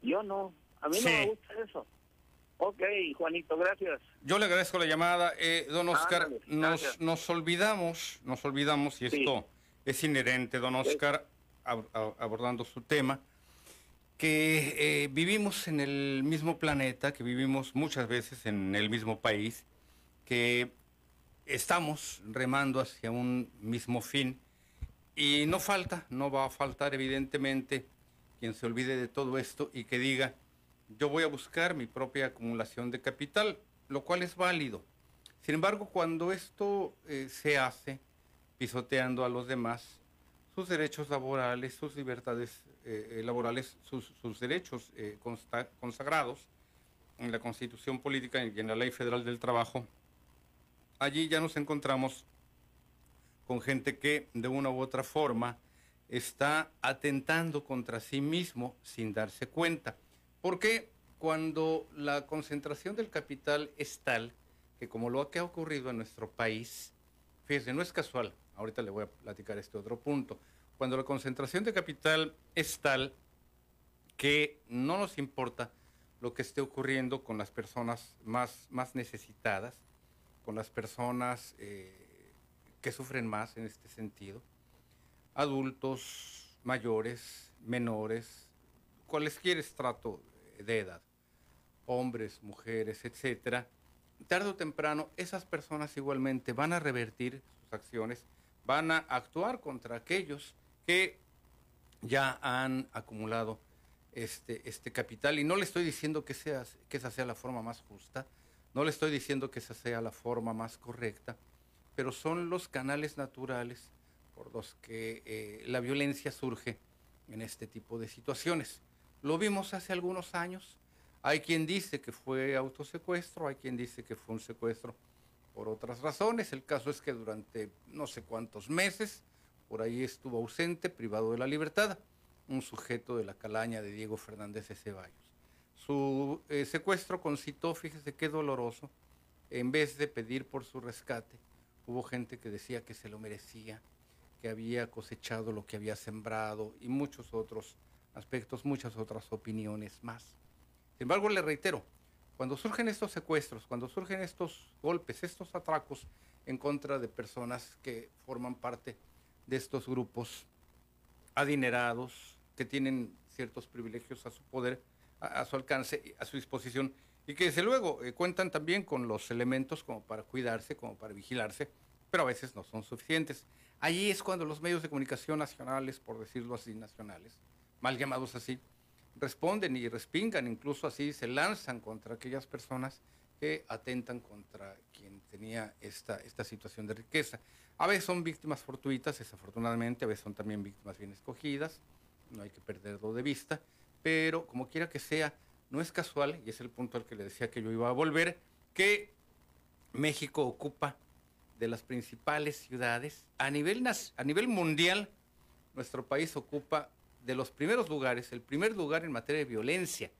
F: Yo no, a mí no me gusta eso. Ok, Juanito, gracias.
A: Yo le agradezco la llamada. Eh, don Oscar, nos, nos olvidamos, nos olvidamos, y esto es inherente, don Oscar, abordando su tema, que eh, vivimos en el mismo planeta, que vivimos muchas veces en el mismo país, que estamos remando hacia un mismo fin y no falta, no va a faltar evidentemente quien se olvide de todo esto y que diga, yo voy a buscar mi propia acumulación de capital, lo cual es válido. Sin embargo, cuando esto eh, se hace pisoteando a los demás, sus derechos laborales, sus libertades eh, laborales, sus, derechos eh, consagrados en la Constitución Política y en la Ley Federal del Trabajo, allí ya nos encontramos con gente que de una u otra forma está atentando contra sí mismo sin darse cuenta. Porque cuando la concentración del capital es tal que como lo que ha ocurrido en nuestro país, fíjese, no es casual, Ahorita le voy a platicar este otro punto. Cuando la concentración de capital es tal que no nos importa lo que esté ocurriendo con las personas más, más necesitadas, con las personas eh, que sufren más en este sentido, adultos, mayores, menores, cualquier estrato de edad, hombres, mujeres, etcétera, tarde o temprano esas personas igualmente van a revertir sus acciones, van a actuar contra aquellos que ya han acumulado este, este capital. Y no le estoy diciendo que, sea, que esa sea la forma más justa, no le estoy diciendo que esa sea la forma más correcta, pero son los canales naturales por los que eh, la violencia surge en este tipo de situaciones. Lo vimos hace algunos años. Hay quien dice que fue autosecuestro, hay quien dice que fue un secuestro por otras razones. El caso es que durante no sé cuántos meses por ahí estuvo ausente, privado de la libertad, un sujeto de la calaña de Diego Fernández de Ceballos. Su eh, secuestro concitó, fíjese qué doloroso, en vez de pedir por su rescate, hubo gente que decía que se lo merecía, que había cosechado lo que había sembrado y muchos otros aspectos, muchas otras opiniones más. Sin embargo, le reitero, cuando surgen estos secuestros, cuando surgen estos golpes, estos atracos en contra de personas que forman parte de estos grupos adinerados, que tienen ciertos privilegios a su poder, a, su alcance, a su disposición, y que desde luego eh, cuentan también con los elementos como para cuidarse, como para vigilarse, pero a veces no son suficientes. Allí es cuando los medios de comunicación nacionales, por decirlo así, nacionales, mal llamados así, responden y respingan, incluso así se lanzan contra aquellas personas que atentan contra quien tenía esta, esta situación de riqueza. A veces son víctimas fortuitas, desafortunadamente, a veces son también víctimas bien escogidas, no hay que perderlo de vista, pero como quiera que sea, no es casual, y es el punto al que le decía que yo iba a volver, que México ocupa de las principales ciudades. A nivel, a nivel mundial, nuestro país ocupa de los primeros lugares, el primer lugar en materia de violencia,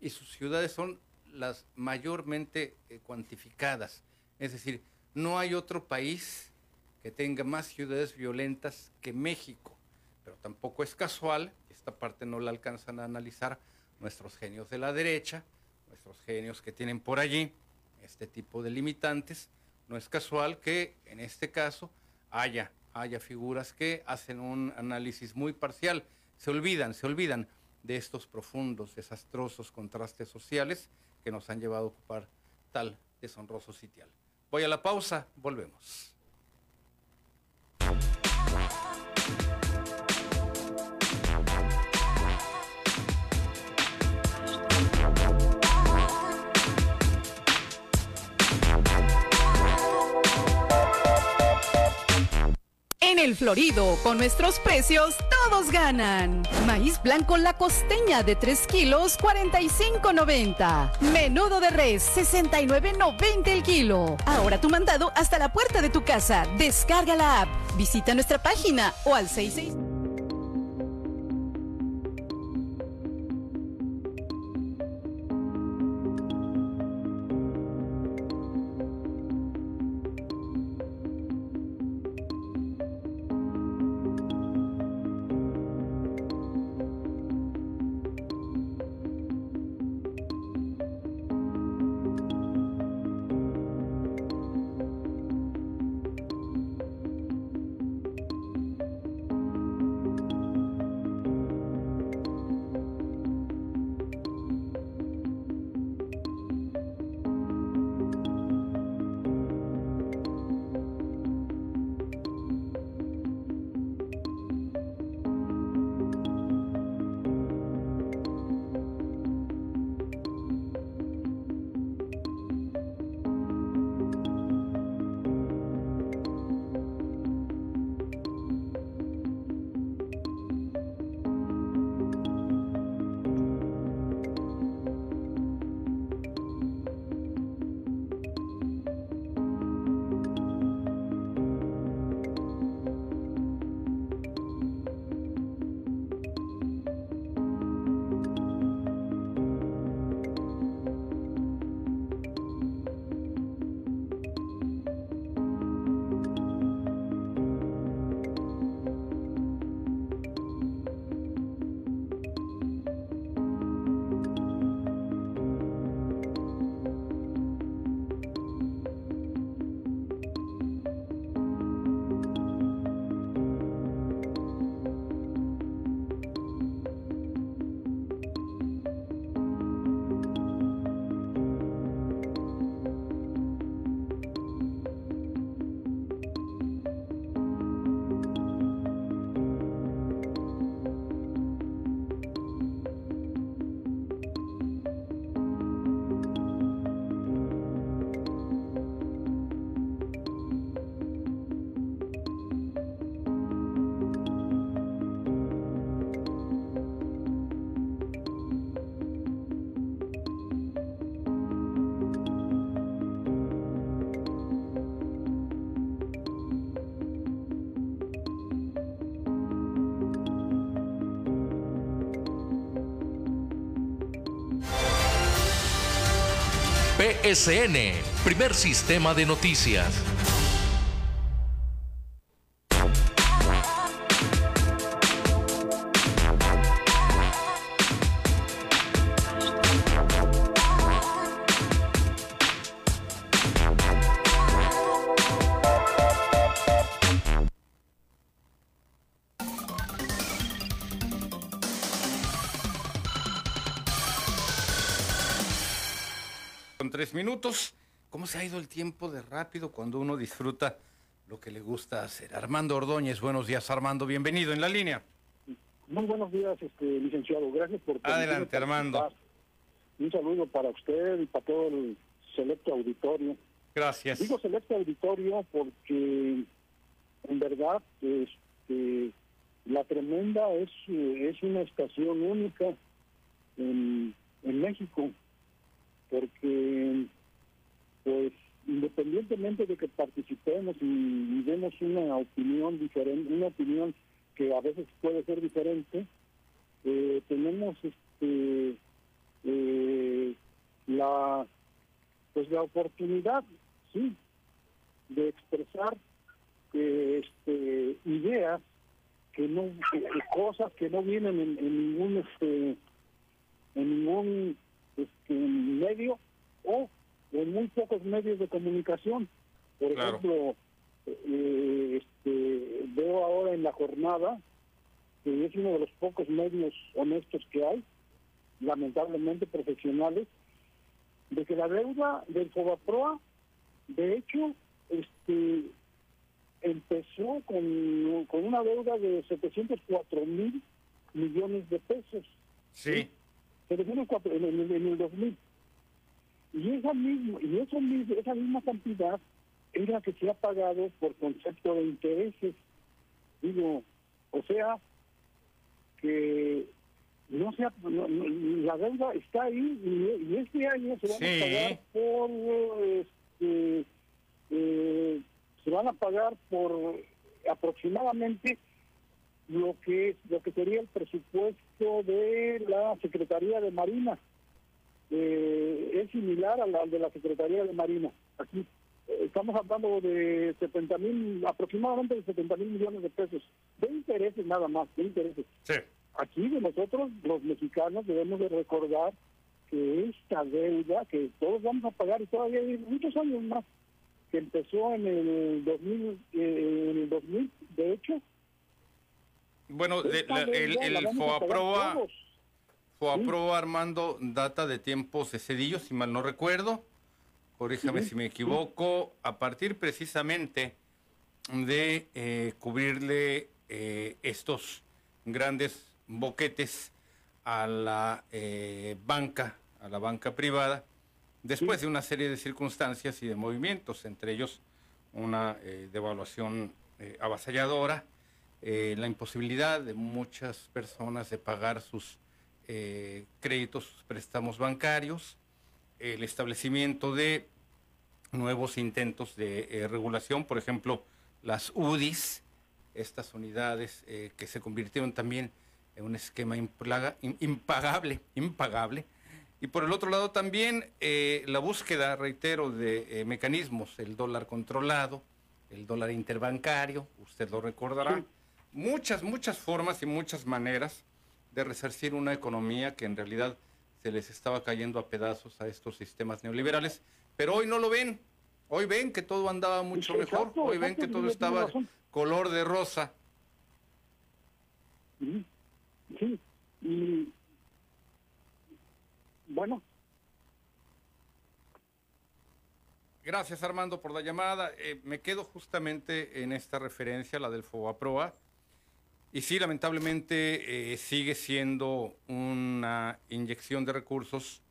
A: y sus ciudades son las mayormente eh, cuantificadas. Es decir, no hay otro país que tenga más ciudades violentas que México, pero tampoco es casual, esta parte no la alcanzan a analizar nuestros genios de la derecha, nuestros genios que tienen por allí este tipo de limitantes, no es casual que en este caso haya, haya figuras que hacen un análisis muy parcial, se olvidan, se olvidan de estos profundos, desastrosos contrastes sociales que nos han llevado a ocupar tal deshonroso sitial. Voy a la pausa, volvemos.
G: El Florido, con nuestros precios, todos ganan. Maíz blanco la costeña de 3 kilos, 45.90. Menudo de res, 69.90 el kilo. Ahora tu mandado hasta la puerta de tu casa. Descarga la app, visita nuestra página o al 66.
H: PSN, primer sistema de noticias.
A: Minutos. ¿Cómo se ha ido el tiempo de rápido cuando uno disfruta lo que le gusta hacer? Armando Ordóñez, buenos días Armando, bienvenido en la línea.
I: Muy buenos días, este, licenciado. Gracias por...
A: Adelante, Armando.
I: Un saludo para usted y para todo el selecto auditorio.
A: Gracias.
I: Digo selecto auditorio porque en verdad este, la tremenda es, es una estación única en, en México porque pues independientemente de que participemos y, demos una opinión diferente, una opinión que a veces puede ser diferente, eh, tenemos este eh, la pues la oportunidad sí de expresar este ideas que no cosas que no vienen en, en ningún este en ningún este, medio o en muy pocos medios de comunicación. Por ejemplo, eh, este, veo ahora en la jornada que es uno de los pocos medios honestos que hay, lamentablemente profesionales, de que la deuda del Fobaproa, de hecho, este empezó con, con una deuda de 704 mil millones de pesos.
A: Sí
I: en el, en el 2000. Y esa misma, y eso mismo, esa misma cantidad es la que se ha pagado por concepto de intereses. Digo, o sea, que no sea, la deuda está ahí y, este año se van a pagar por, este, eh, se van a pagar por aproximadamente lo que es lo que sería el presupuesto de la Secretaría de Marina. Eh, es similar al, de la Secretaría de Marina. Aquí eh, estamos hablando de 70 mil, aproximadamente de 70 mil millones de pesos, de intereses nada más, de intereses. Aquí de nosotros, los mexicanos, debemos de recordar que esta deuda que todos vamos a pagar y todavía hay muchos años más, que empezó en el 2000, eh, en el 2000 de hecho,
A: bueno, el, el FOAPROA, FOAPROA Armando data de tiempos de Cedillo, si mal no recuerdo, corríjame si me equivoco, a partir precisamente de eh, cubrirle eh, estos grandes boquetes a la eh, banca, a la banca privada, después de una serie de circunstancias y de movimientos, entre ellos una devaluación avasalladora, eh, la imposibilidad de muchas personas de pagar sus eh, créditos, sus préstamos bancarios, el establecimiento de nuevos intentos de eh, regulación, por ejemplo, las UDIs, estas unidades que se convirtieron también en un esquema impagable, impagable. Y por el otro lado también la búsqueda, reitero, de mecanismos, el dólar controlado, el dólar interbancario, usted lo recordará muchas, muchas formas y muchas maneras de resarcir una economía que en realidad se les estaba cayendo a pedazos a estos sistemas neoliberales, pero hoy no lo ven. Hoy ven que todo andaba mucho mejor, hoy ven que todo estaba color de rosa.
I: Sí, y bueno.
A: Gracias Armando por la llamada. Eh, me quedo justamente en esta referencia, la del FOBAPROA y sí, lamentablemente eh, sigue siendo una inyección de recursos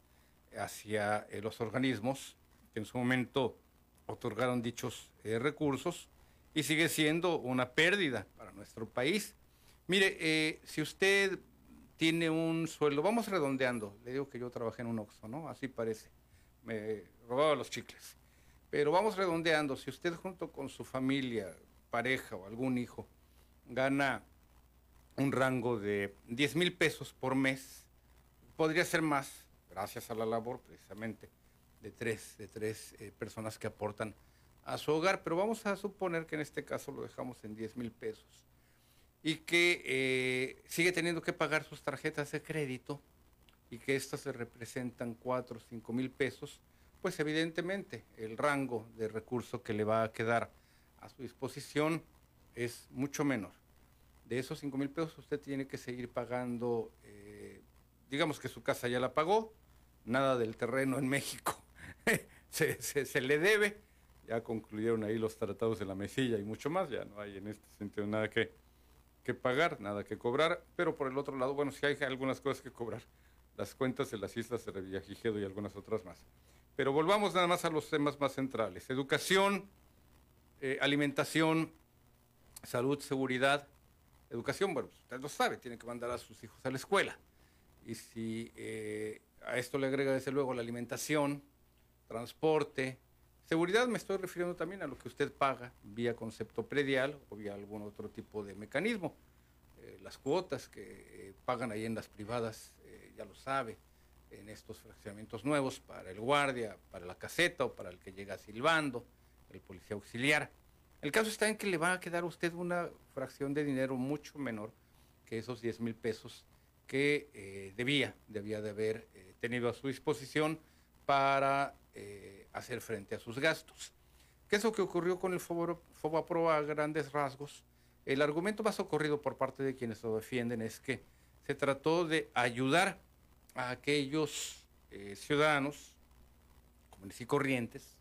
A: hacia eh, los organismos que en su momento otorgaron dichos eh, recursos y sigue siendo una pérdida para nuestro país. Mire, si usted tiene un sueldo, vamos redondeando, le digo que yo trabajé en un Oxxo, ¿no? Así parece, me robaba los chicles. Pero vamos redondeando, si usted junto con su familia, pareja o algún hijo gana un rango de 10 mil pesos por mes. Podría ser más, gracias a la labor precisamente de tres, de tres eh, personas que aportan a su hogar, pero vamos a suponer que en este caso lo dejamos en 10 mil pesos y que eh, sigue teniendo que pagar sus tarjetas de crédito y que estas se representan 4 o 5 mil pesos, pues evidentemente el rango de recurso que le va a quedar a su disposición es mucho menor. De esos 5 mil pesos usted tiene que seguir pagando, eh, digamos que su casa ya la pagó, nada del terreno en México se, le debe, ya concluyeron ahí los tratados de la mesilla y mucho más, ya no hay en este sentido nada que, que pagar, nada que cobrar, pero por el otro lado, bueno, sí hay algunas cosas que cobrar, las cuentas de las islas de Revillagigedo y algunas otras más. Pero volvamos nada más a los temas más centrales. Educación, eh, alimentación, salud, seguridad. Educación, bueno, usted lo sabe, tiene que mandar a sus hijos a la escuela. Y si eh, a esto le agrega desde luego la alimentación, transporte, seguridad, me estoy refiriendo también a lo que usted paga vía concepto predial o vía algún otro tipo de mecanismo. Eh, las cuotas que eh, pagan ahí en las privadas, ya lo sabe, en estos fraccionamientos nuevos para el guardia, para la caseta o para el que llega silbando, el policía auxiliar. El caso está en que le va a quedar a usted una fracción de dinero mucho menor que esos 10 mil pesos que debía, debía de haber tenido a su disposición para eh, hacer frente a sus gastos. ¿Qué es lo que ocurrió con el FOBAPRO a grandes rasgos? El argumento más ocurrido por parte de quienes lo defienden es que se trató de ayudar a aquellos eh, ciudadanos comunes y corrientes,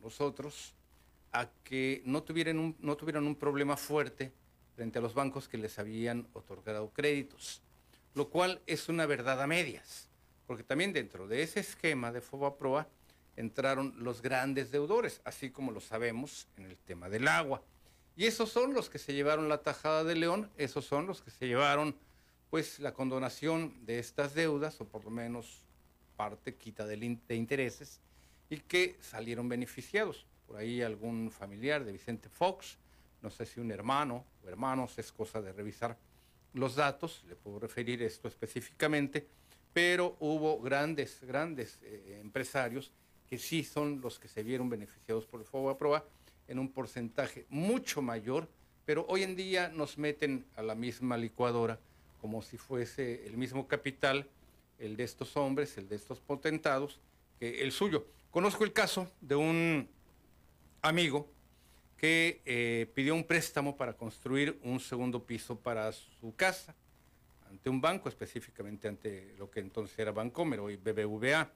A: nosotros, a que no tuvieran, un, no tuvieran un problema fuerte frente a los bancos que les habían otorgado créditos, lo cual es una verdad a medias porque también dentro de ese esquema de FOBAPROA entraron los grandes deudores, así como lo sabemos en el tema del agua. Y esos son los que se llevaron la tajada de León, esos son los que se llevaron pues la condonación de estas deudas, o por lo menos parte quita de intereses, y que salieron beneficiados. Por ahí algún familiar de Vicente Fox, no sé si un hermano o hermanos, es cosa de revisar los datos, le puedo referir esto específicamente, pero hubo grandes, grandes eh, empresarios que sí son los que se vieron beneficiados por el FOBAPROA en un porcentaje mucho mayor, pero hoy en día nos meten a la misma licuadora como si fuese el mismo capital, el de estos hombres, el de estos potentados, que el suyo. Conozco el caso de un amigo que eh, pidió un préstamo para construir un segundo piso para su casa ante un banco, específicamente ante lo que entonces era Bancomer, hoy BBVA,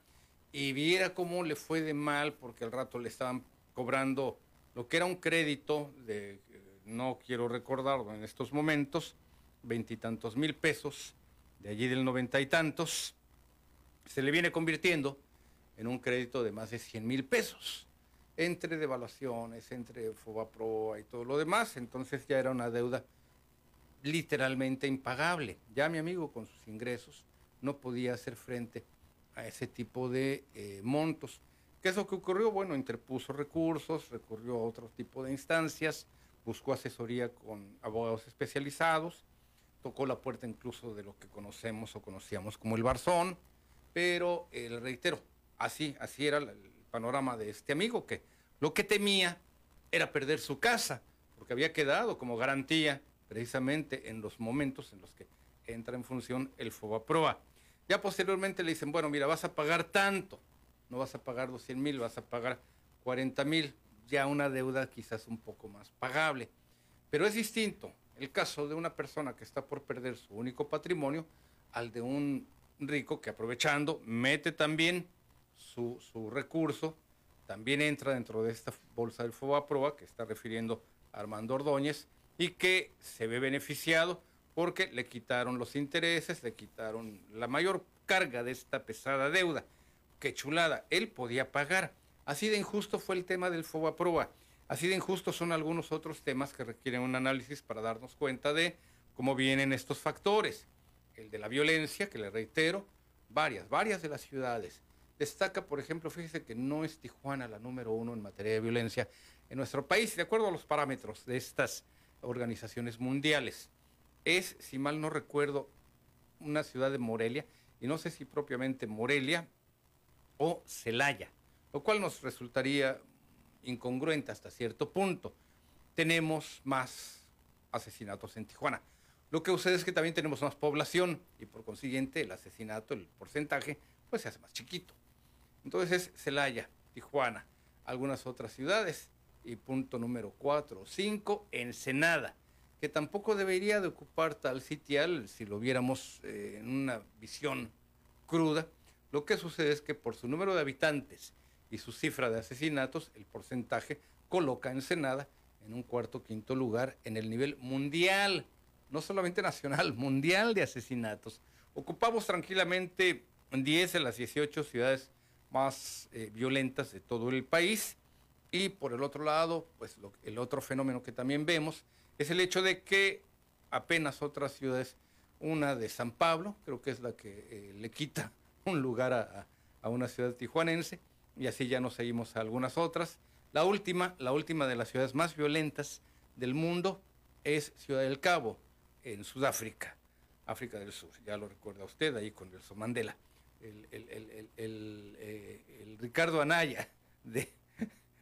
A: y viera cómo le fue de mal porque al rato le estaban cobrando lo que era un crédito de, no quiero recordarlo en estos momentos, veintitantos mil pesos, de allí del noventa y tantos, se le viene convirtiendo en un crédito de más de cien mil pesos, entre devaluaciones, entre Fobaproa y todo lo demás, entonces ya era una deuda literalmente impagable. Ya mi amigo con sus ingresos no podía hacer frente a ese tipo de eh, montos. ¿Qué es lo que ocurrió? Bueno, interpuso recursos, recurrió a otro tipo de instancias, buscó asesoría con abogados especializados, tocó la puerta incluso de lo que conocemos o conocíamos como el Barzón, pero eh, reitero, así, así era el panorama de este amigo, que lo que temía era perder su casa, porque había quedado como garantía precisamente en los momentos en los que entra en función el FOBAPROA. Ya posteriormente le dicen, bueno, mira, vas a pagar tanto, no vas a pagar 200 mil, vas a pagar 40 mil, ya una deuda quizás un poco más pagable. Pero es distinto el caso de una persona que está por perder su único patrimonio al de un rico que aprovechando mete también su, recurso, también entra dentro de esta bolsa del FOBAPROA que está refiriendo Armando Ordóñez, y que se ve beneficiado porque le quitaron los intereses, le quitaron la mayor carga de esta pesada deuda. Qué chulada, él podía pagar. Así de injusto fue el tema del FOBAPROA. Así de injusto son algunos otros temas que requieren un análisis para darnos cuenta de cómo vienen estos factores. El de la violencia, que le reitero, varias, varias de las ciudades. Destaca, por ejemplo, fíjese que no es Tijuana la número uno en materia de violencia en nuestro país, de acuerdo a los parámetros de estas organizaciones mundiales. Es, si mal no recuerdo, una ciudad de Morelia, y no sé si propiamente Morelia o Celaya, lo cual nos resultaría incongruente hasta cierto punto. Tenemos más asesinatos en Tijuana. Lo que sucede es que también tenemos más población y por consiguiente el asesinato, el porcentaje, pues se hace más chiquito. Entonces es Celaya, Tijuana, algunas otras ciudades y punto número 4 o 5, Ensenada, que tampoco debería de ocupar tal sitial si lo viéramos eh, en una visión cruda. Lo que sucede es que por su número de habitantes y su cifra de asesinatos, el porcentaje coloca Ensenada en un cuarto quinto lugar en el nivel mundial, no solamente nacional, mundial de asesinatos. Ocupamos tranquilamente 10 de las 18 ciudades más eh, violentas de todo el país. Y por el otro lado, pues el otro fenómeno que también vemos es el hecho de que apenas otras ciudades, una de San Pablo, creo que es la que eh, le quita un lugar a, a una ciudad tijuanense, y así ya nos seguimos a algunas otras. La última, la última de las ciudades más violentas del mundo es Ciudad del Cabo, en Sudáfrica, África del Sur. Ya lo recuerda usted ahí con Nelson Mandela. El, eh, el, Ricardo Anaya de,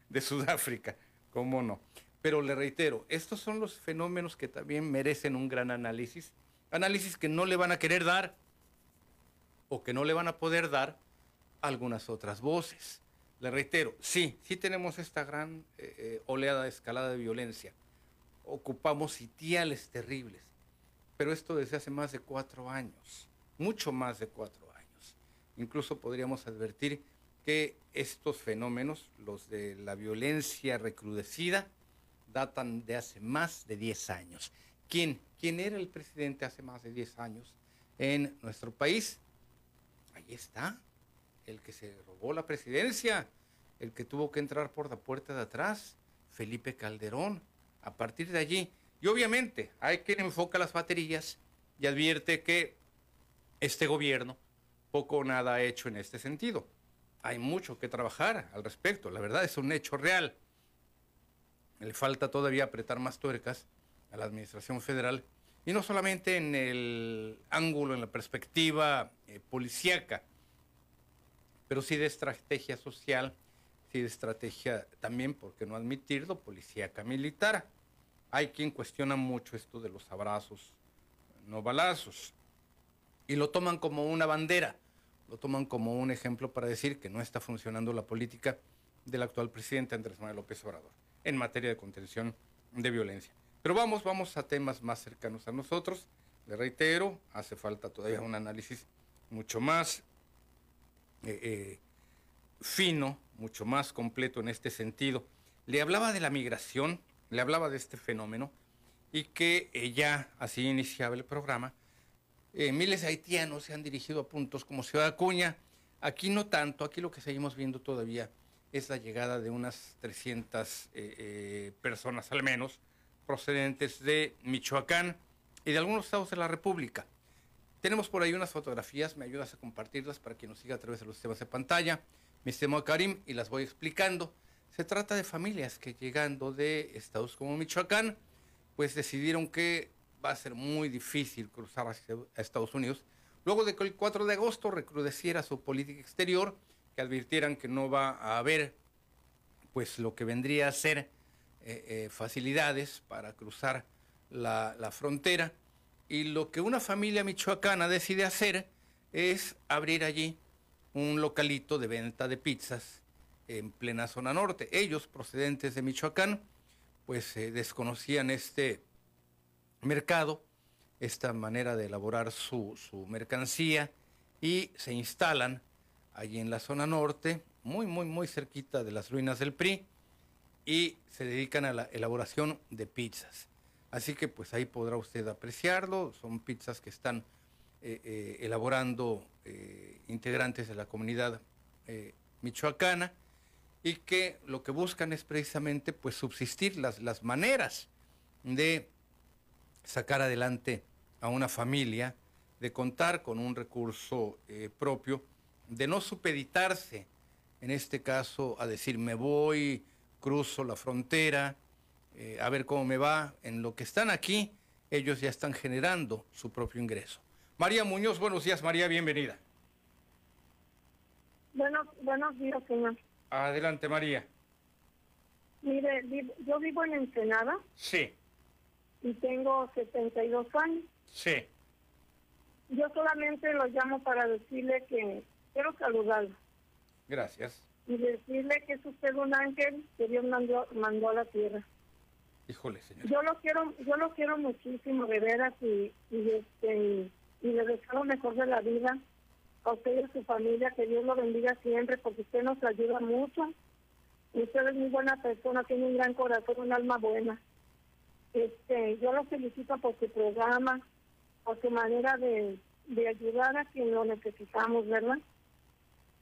A: de Sudáfrica, cómo no. Pero le reitero, estos son los fenómenos que también merecen un gran análisis, análisis que no le van a querer dar o que no le van a poder dar algunas otras voces. Le reitero, sí, sí tenemos esta gran eh, eh, oleada de escalada de violencia. Ocupamos sitiales terribles, pero esto desde hace más de cuatro años, mucho más de cuatro años. Incluso podríamos advertir que estos fenómenos, los de la violencia recrudecida, datan de hace más de diez años. ¿Quién, ¿Quién era el presidente hace más de diez años en nuestro país? Ahí está, el que se robó la presidencia, el que tuvo que entrar por la puerta de atrás, Felipe Calderón. A partir de allí, y obviamente hay quien enfoca las baterías y advierte que este gobierno poco o nada ha hecho en este sentido. Hay mucho que trabajar al respecto, la verdad es un hecho real. Le falta todavía apretar más tuercas a la administración federal y no solamente en el ángulo, en la perspectiva eh, policíaca, pero sí de estrategia social, sí de estrategia también, porque no admitirlo, policíaca militar. Hay quien cuestiona mucho esto de los abrazos, no balazos, y lo toman como una bandera, lo toman como un ejemplo para decir que no está funcionando la política del actual presidente Andrés Manuel López Obrador en materia de contención de violencia. Pero vamos, vamos a temas más cercanos a nosotros. Le reitero, hace falta todavía un análisis mucho más eh, eh, fino, mucho más completo en este sentido. Le hablaba de la migración, le hablaba de este fenómeno y que ya así iniciaba el programa. Eh, miles de haitianos se han dirigido a puntos como Ciudad Acuña. Aquí no tanto, aquí lo que seguimos viendo todavía es la llegada de unas 300 personas al menos procedentes de Michoacán y de algunos estados de la República. Tenemos por ahí unas fotografías, me ayudas a compartirlas para quien nos siga a través de los sistemas de pantalla. Me llamo Karim y las voy explicando. Se trata de familias que llegando de estados como Michoacán, pues decidieron que va a ser muy difícil cruzar hacia Estados Unidos, luego de que el 4 de agosto recrudeciera su política exterior, que advirtieran que no va a haber pues lo que vendría a ser eh, eh, facilidades para cruzar la, frontera y lo que una familia michoacana decide hacer es abrir allí un localito de venta de pizzas en plena zona norte. Ellos, procedentes de Michoacán, pues eh, desconocían este mercado, esta manera de elaborar su, su mercancía y se instalan allí en la zona norte, muy, muy, muy cerquita de las ruinas del PRI, y se dedican a la elaboración de pizzas. Así que pues ahí podrá usted apreciarlo. Son pizzas que están eh, eh, elaborando eh, integrantes de la comunidad michoacana y que lo que buscan es precisamente pues subsistir las, las maneras de sacar adelante a una familia, de contar con un recurso propio, de no supeditarse, en este caso, a decir me voy, cruzo la frontera, eh, a ver cómo me va. En lo que están aquí, ellos ya están generando su propio ingreso. María Muñoz, buenos días, María, bienvenida.
C: Bueno, buenos días, señor.
A: Adelante, María.
C: Mire, yo vivo en Ensenada.
A: Sí.
C: Y tengo 72 años.
A: Sí.
C: Yo solamente lo llamo para decirle que quiero saludarlo.
A: Gracias.
C: Y decirle que es usted un ángel que Dios mandó, mandó a la tierra.
A: Híjole, señor.
C: Yo lo quiero, yo lo quiero muchísimo, de veras, y, y, este, y le deseo lo mejor de la vida a usted y a su familia, que Dios lo bendiga siempre, porque usted nos ayuda mucho. Y usted es muy buena persona, tiene un gran corazón, un alma buena. Este, yo lo felicito por su programa, por su manera de, de ayudar a quien lo necesitamos, ¿verdad?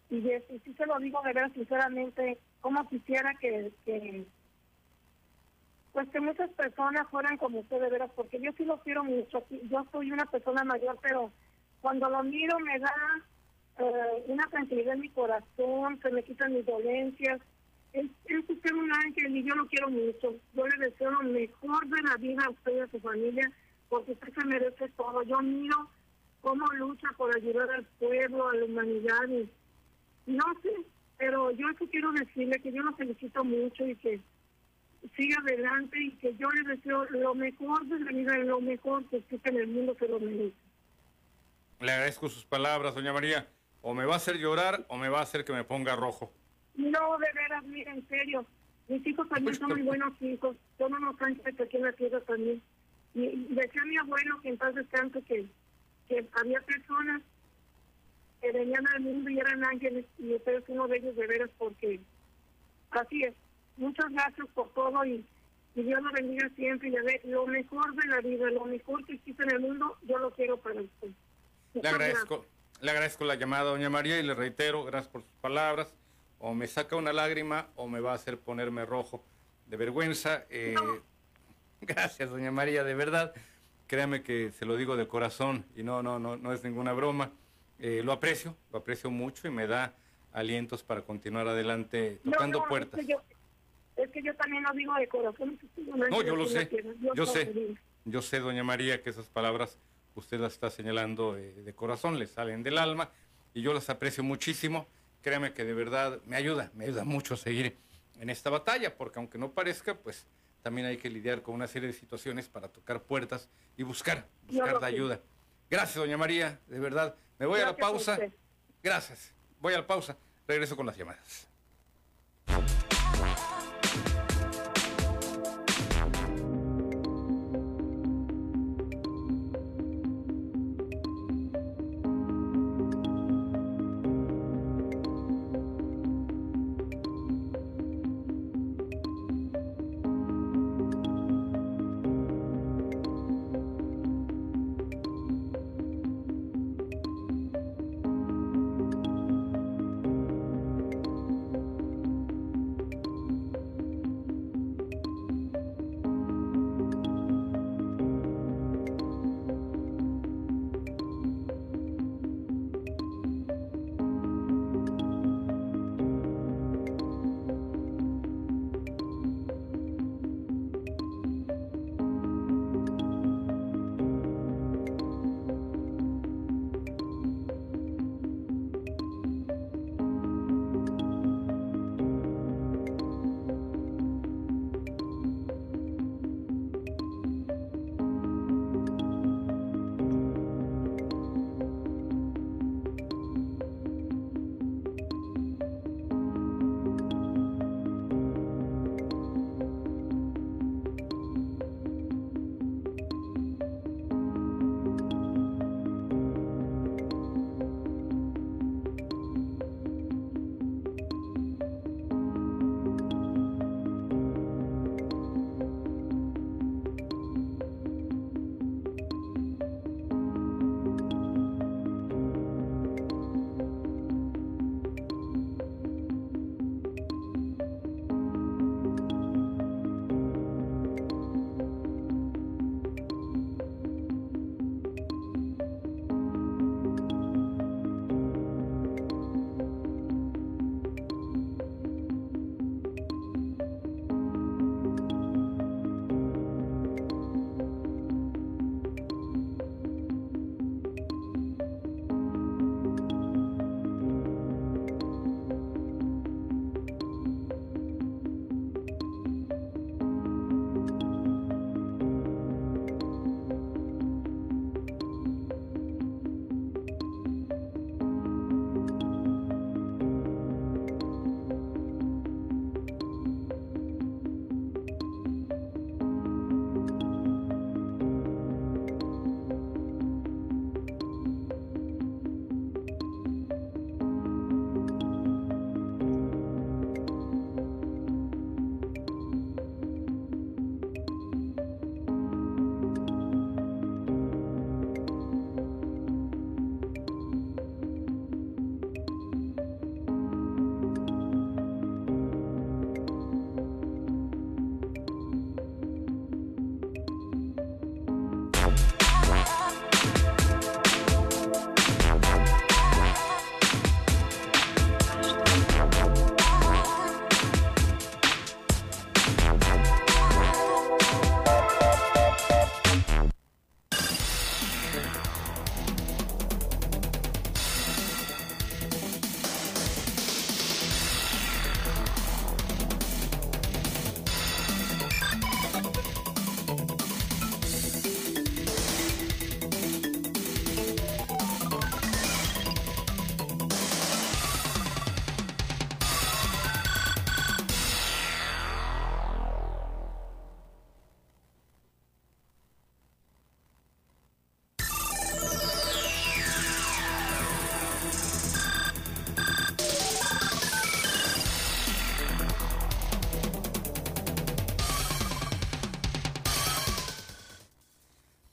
C: Y, y sí se lo digo de verdad, sinceramente, como quisiera que, que pues que muchas personas fueran como usted de veras, porque yo sí lo quiero mucho. Yo soy una persona mayor, pero cuando lo miro me da eh, una tranquilidad en mi corazón, se me quitan mis dolencias. Es, usted un ángel y yo lo quiero mucho. Yo le deseo lo mejor de la vida a usted y a su familia, porque usted se merece todo. Yo miro cómo lucha por ayudar al pueblo, a la humanidad. Y, no sé, pero yo eso quiero decirle que yo lo felicito mucho y que siga adelante y que yo le deseo lo mejor de la vida, lo mejor que existe en el mundo que lo merece.
A: Le agradezco sus palabras, doña María. O me va a hacer llorar o me va a hacer que me ponga rojo.
C: No, de veras, mira, en serio. Mis hijos también son muy buenos hijos. Son unos ángeles aquí en la tierra también. Y decía mi abuelo que en paz descanse que, que había personas que venían al mundo y eran ángeles y usted es uno de ellos de veras porque así es. Muchas gracias por todo y, Dios lo bendiga siempre y a ver, lo mejor de la vida, lo mejor que existe en el mundo, yo lo quiero para usted.
A: le agradezco, le agradezco la llamada, doña María, y le reitero, gracias por sus palabras. O me saca una lágrima o me va a hacer ponerme rojo de vergüenza. Eh, gracias, doña María, de verdad. Créame que se lo digo de corazón y no, no, no, no es ninguna broma. Eh, lo aprecio, lo aprecio mucho y me da alientos para continuar adelante tocando puertas.
C: Es que yo también lo digo de corazón.
A: No, yo lo sé, yo sé, yo sé, doña María, que esas palabras usted las está señalando de, corazón, le salen del alma y yo las aprecio muchísimo. Créame que de verdad me ayuda, me ayuda mucho a seguir en esta batalla, porque aunque no parezca, pues también hay que lidiar con una serie de situaciones para tocar puertas y buscar, buscar la ayuda. Gracias, doña María, de verdad. Me voy a la pausa. Gracias. Voy a la pausa. Regreso con las llamadas.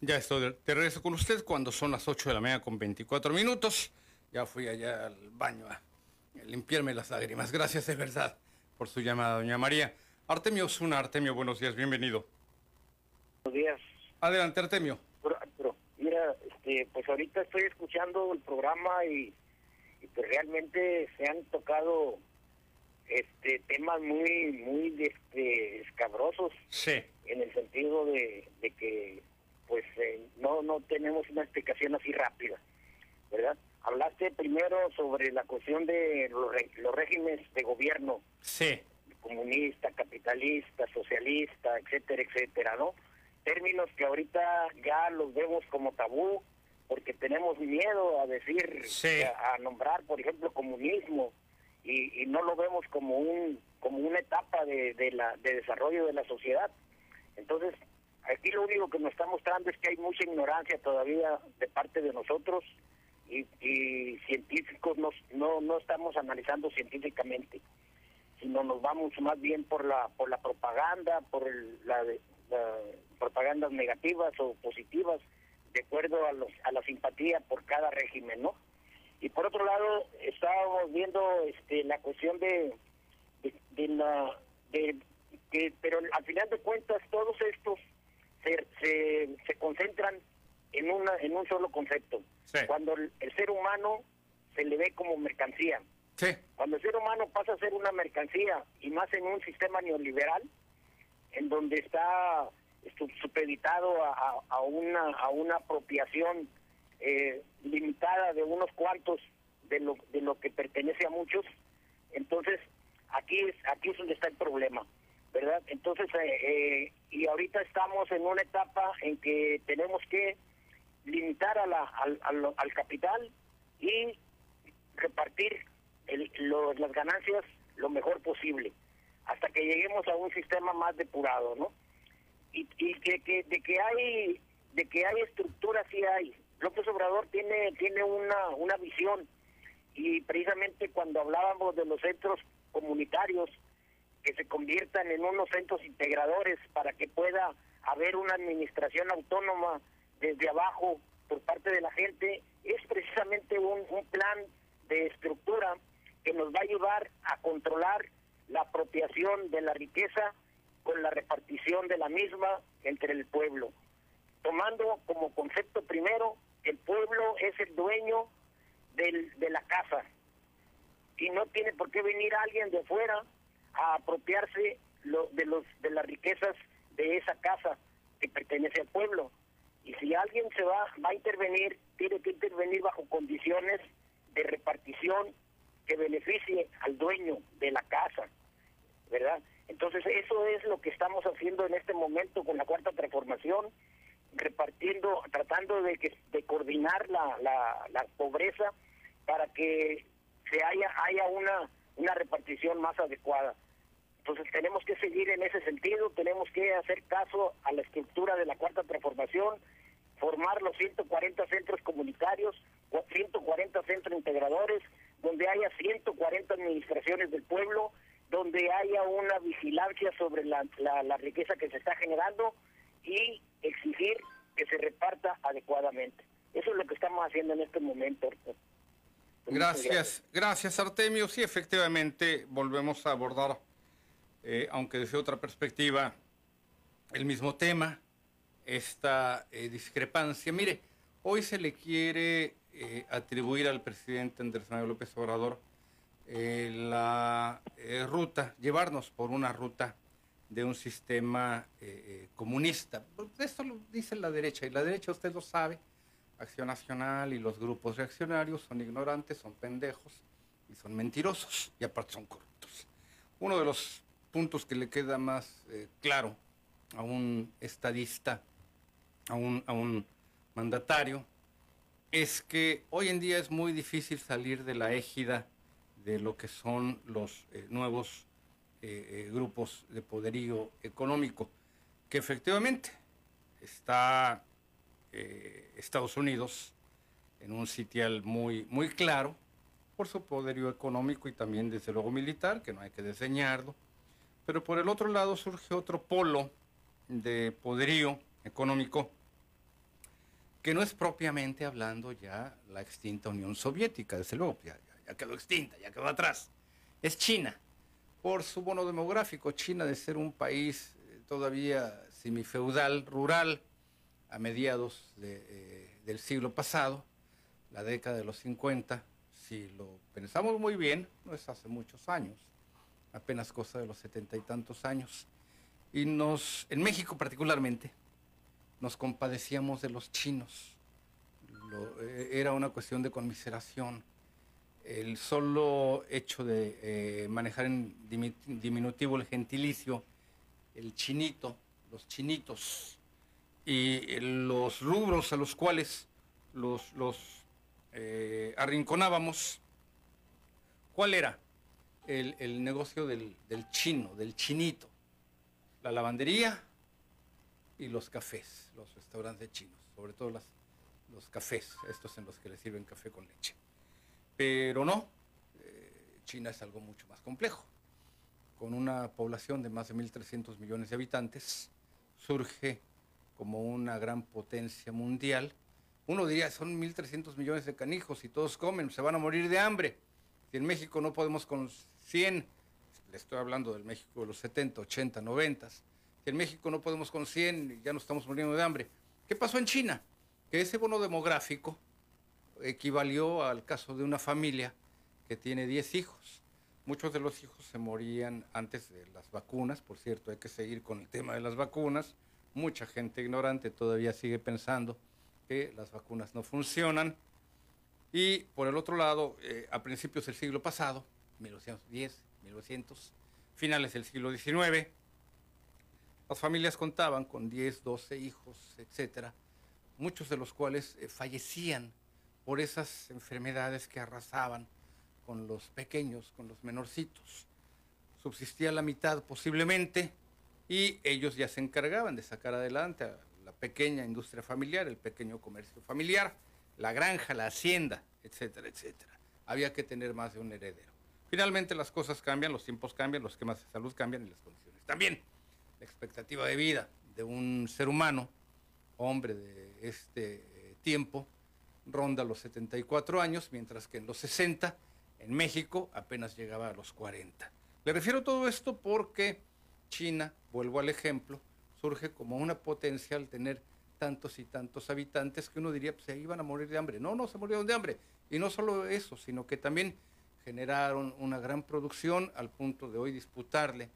A: Ya estoy de regreso con usted cuando son las 8 de la mañana con 24 minutos. Ya fui allá al baño a limpiarme las lágrimas. Gracias de verdad por su llamada, doña María. Artemio Osuna, Artemio, buenos días, bienvenido.
J: Buenos días.
A: Adelante, Artemio.
J: Pero, mira, este, pues ahorita estoy escuchando el programa y, pues realmente se han tocado este temas muy muy este, escabrosos
A: sí.
J: en el sentido de, de que pues eh, no no tenemos una explicación así rápida verdad hablaste primero sobre la cuestión de los, los regímenes de gobierno.
A: Sí.
J: Comunista capitalista socialista etcétera etcétera no términos que ahorita ya los vemos como tabú porque tenemos miedo a decir a, nombrar por ejemplo comunismo y, y, no lo vemos como un como una etapa de, de la de desarrollo de la sociedad. Entonces Aquí lo único que nos está mostrando es que hay mucha ignorancia todavía de parte de nosotros y, científicos no, no, no estamos analizando científicamente, sino nos vamos más bien por la por la propaganda, por el, la, propagandas negativas o positivas, de acuerdo a, los, a la simpatía por cada régimen, ¿no? Y por otro lado, estábamos viendo este, la cuestión de, de, de la... De, que, pero al final de cuentas, todos estos se, se, concentran en una en un solo concepto. Cuando el, ser humano se le ve como mercancía. Cuando el ser humano pasa a ser una mercancía y más en un sistema neoliberal en donde está supeditado a, a, una a una apropiación eh, limitada de unos cuantos de lo de lo que pertenece a muchos entonces aquí es aquí es donde está el problema ¿verdad? Entonces, eh, eh, y ahorita estamos en una etapa en que tenemos que limitar a la, al, al, capital y repartir el, las ganancias lo mejor posible, hasta que lleguemos a un sistema más depurado, ¿no? Y, y que, que, de que hay de que hay estructura sí hay. López Obrador tiene tiene una una visión y precisamente cuando hablábamos de los centros comunitarios que se conviertan en unos centros integradores para que pueda haber una administración autónoma desde abajo por parte de la gente, es precisamente un, plan de estructura que nos va a ayudar a controlar la apropiación de la riqueza con la repartición de la misma entre el pueblo, tomando como concepto primero el pueblo es el dueño del, de la casa y no tiene por qué venir alguien de fuera a apropiarse de los de las riquezas de esa casa que pertenece al pueblo. Y si alguien se va, va a intervenir, tiene que intervenir bajo condiciones de repartición que beneficie al dueño de la casa, ¿verdad? Entonces eso es lo que estamos haciendo en este momento con la cuarta transformación, repartiendo, tratando de que de coordinar la, la, la pobreza para que se haya haya una una repartición más adecuada. Entonces tenemos que seguir en ese sentido, tenemos que hacer caso a la estructura de la cuarta transformación, formar los 140 centros comunitarios, 140 centros integradores, donde haya 140 administraciones del pueblo, donde haya una vigilancia sobre la, la, riqueza que se está generando y exigir que se reparta adecuadamente. Eso es lo que estamos haciendo en este momento.
A: Gracias, gracias Artemio. Sí, efectivamente, volvemos a abordar eh, aunque desde otra perspectiva, el mismo tema, esta eh, discrepancia. Mire, hoy se le quiere eh, atribuir al presidente Andrés Manuel López Obrador la ruta, llevarnos por una ruta de un sistema comunista. Esto lo dice la derecha, y la derecha usted lo sabe, Acción Nacional y los grupos reaccionarios son ignorantes, son pendejos y son mentirosos, y aparte son corruptos. Uno de los puntos que le queda más eh, claro a un estadista, a un, a un mandatario, es que hoy en día es muy difícil salir de la égida de lo que son los eh, nuevos eh, grupos de poderío económico, que efectivamente está Estados Unidos en un sitial muy, muy claro por su poderío económico y también desde luego militar, que no hay que diseñarlo pero por el otro lado surge otro polo de poderío económico que no es propiamente hablando ya la extinta Unión Soviética, desde luego, ya, ya quedó extinta, ya quedó atrás. Es China. Por su bono demográfico, China de ser un país eh, todavía semifeudal, rural, a mediados eh, del siglo pasado, la década de los 50, si lo pensamos muy bien, no es hace muchos años, apenas cosa de los setenta y tantos años. Y nos, en México particularmente, nos compadecíamos de los chinos. Eh, era una cuestión de conmiseración. El solo hecho de eh, manejar en diminutivo el gentilicio, el chinito, los chinitos, y los rubros a los cuales los, los eh, arrinconábamos, ¿cuál era? El, negocio del, chino, del chinito. La lavandería, y los cafés, los restaurantes chinos, sobre todo los cafés, estos en los que le sirven café con leche. Pero no, eh, China es algo mucho más complejo. Con una población de más de 1.300 millones de habitantes, surge como una gran potencia mundial. Uno diría, son 1.300 millones de canijos y todos comen, se van a morir de hambre. Si en México no podemos con 100, le estoy hablando del México de los 70, 80, 90, en México no podemos con 100 y ya nos estamos muriendo de hambre. ¿Qué pasó en China? Que ese bono demográfico equivalió al caso de una familia que tiene 10 hijos. Muchos de los hijos se morían antes de las vacunas, por cierto, hay que seguir con el tema de las vacunas. Mucha gente ignorante todavía sigue pensando que las vacunas no funcionan. Y por el otro lado, eh, a principios del siglo pasado, 1910, 1900, finales del siglo XIX, las familias contaban con 10, 12 hijos, etcétera, muchos de los cuales eh, fallecían por esas enfermedades que arrasaban con los pequeños, con los menorcitos. Subsistía la mitad posiblemente y ellos ya se encargaban de sacar adelante a la pequeña industria familiar, el pequeño comercio familiar, la granja, la hacienda, etcétera, etcétera. Había que tener más de un heredero. Finalmente las cosas cambian, los tiempos cambian, los esquemas de salud cambian y las condiciones también la expectativa de vida de un ser humano, hombre de este eh, tiempo, ronda los 74 años, mientras que en los 60, en México, apenas llegaba a los 40. Le refiero todo esto porque China, vuelvo al ejemplo, surge como una potencia al tener tantos y tantos habitantes que uno diría, pues se iban a morir de hambre. No, no se murieron de hambre. Y no solo eso, sino que también generaron una gran producción al punto de hoy disputarle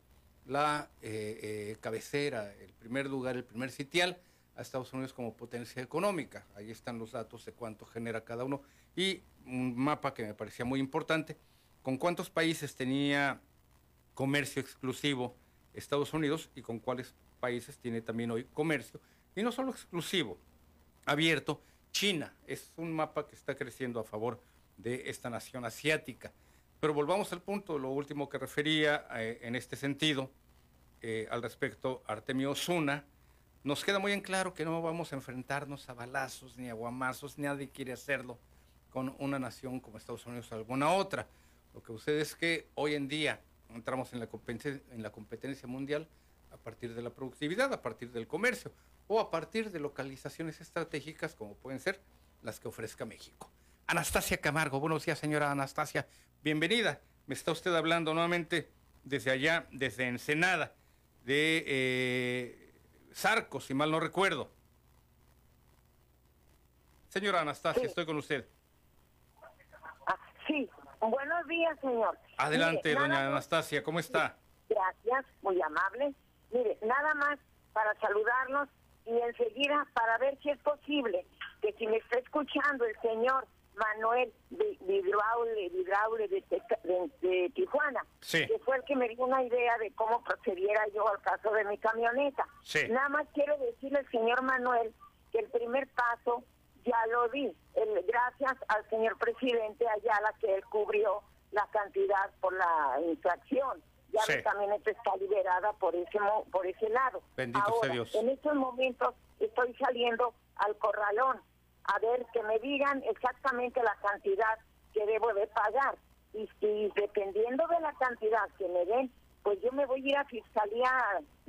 A: la eh, eh, cabecera, el primer lugar, el primer sitial a Estados Unidos como potencia económica. Ahí están los datos de cuánto genera cada uno. Y un mapa que me parecía muy importante, con cuántos países tenía comercio exclusivo Estados Unidos y con cuáles países tiene también hoy comercio. Y no solo exclusivo, abierto. China es un mapa que está creciendo a favor de esta nación asiática. Pero volvamos al punto, lo último que refería eh, en este sentido, eh, al respecto, Artemio Osuna, nos queda muy en claro que no vamos a enfrentarnos a balazos ni a nadie quiere hacerlo con una nación como Estados Unidos o alguna otra. Lo que sucede es que hoy en día entramos en la, en la competencia mundial a partir de la productividad, a partir del comercio o a partir de localizaciones estratégicas como pueden ser las que ofrezca México. Anastasia Camargo, buenos días señora Anastasia, bienvenida. Me está usted hablando nuevamente desde allá, desde Ensenada, de eh, si mal no recuerdo. Señora Anastasia, estoy con usted.
K: Buenos días, señor.
A: Adelante, doña Anastasia, ¿cómo está?
K: Gracias, muy amable. Mire, nada más para saludarnos y enseguida para ver si es posible que si me está escuchando el señor Manuel Vidraule, Vidraule de, de, Tijuana, que fue el que me dio una idea de cómo procediera yo al caso de mi camioneta. Nada más quiero decirle al señor Manuel que el primer paso ya lo di, el, gracias al señor presidente Ayala que él cubrió la cantidad por la infracción. Ya mi camioneta está liberada por ese por ese lado.
A: Bendito
K: Ahora,
A: Dios.
K: En estos momentos estoy saliendo al corralón a ver que me digan exactamente la cantidad que debo de pagar. Y, si dependiendo de la cantidad que me den, pues yo me voy a ir a Fiscalía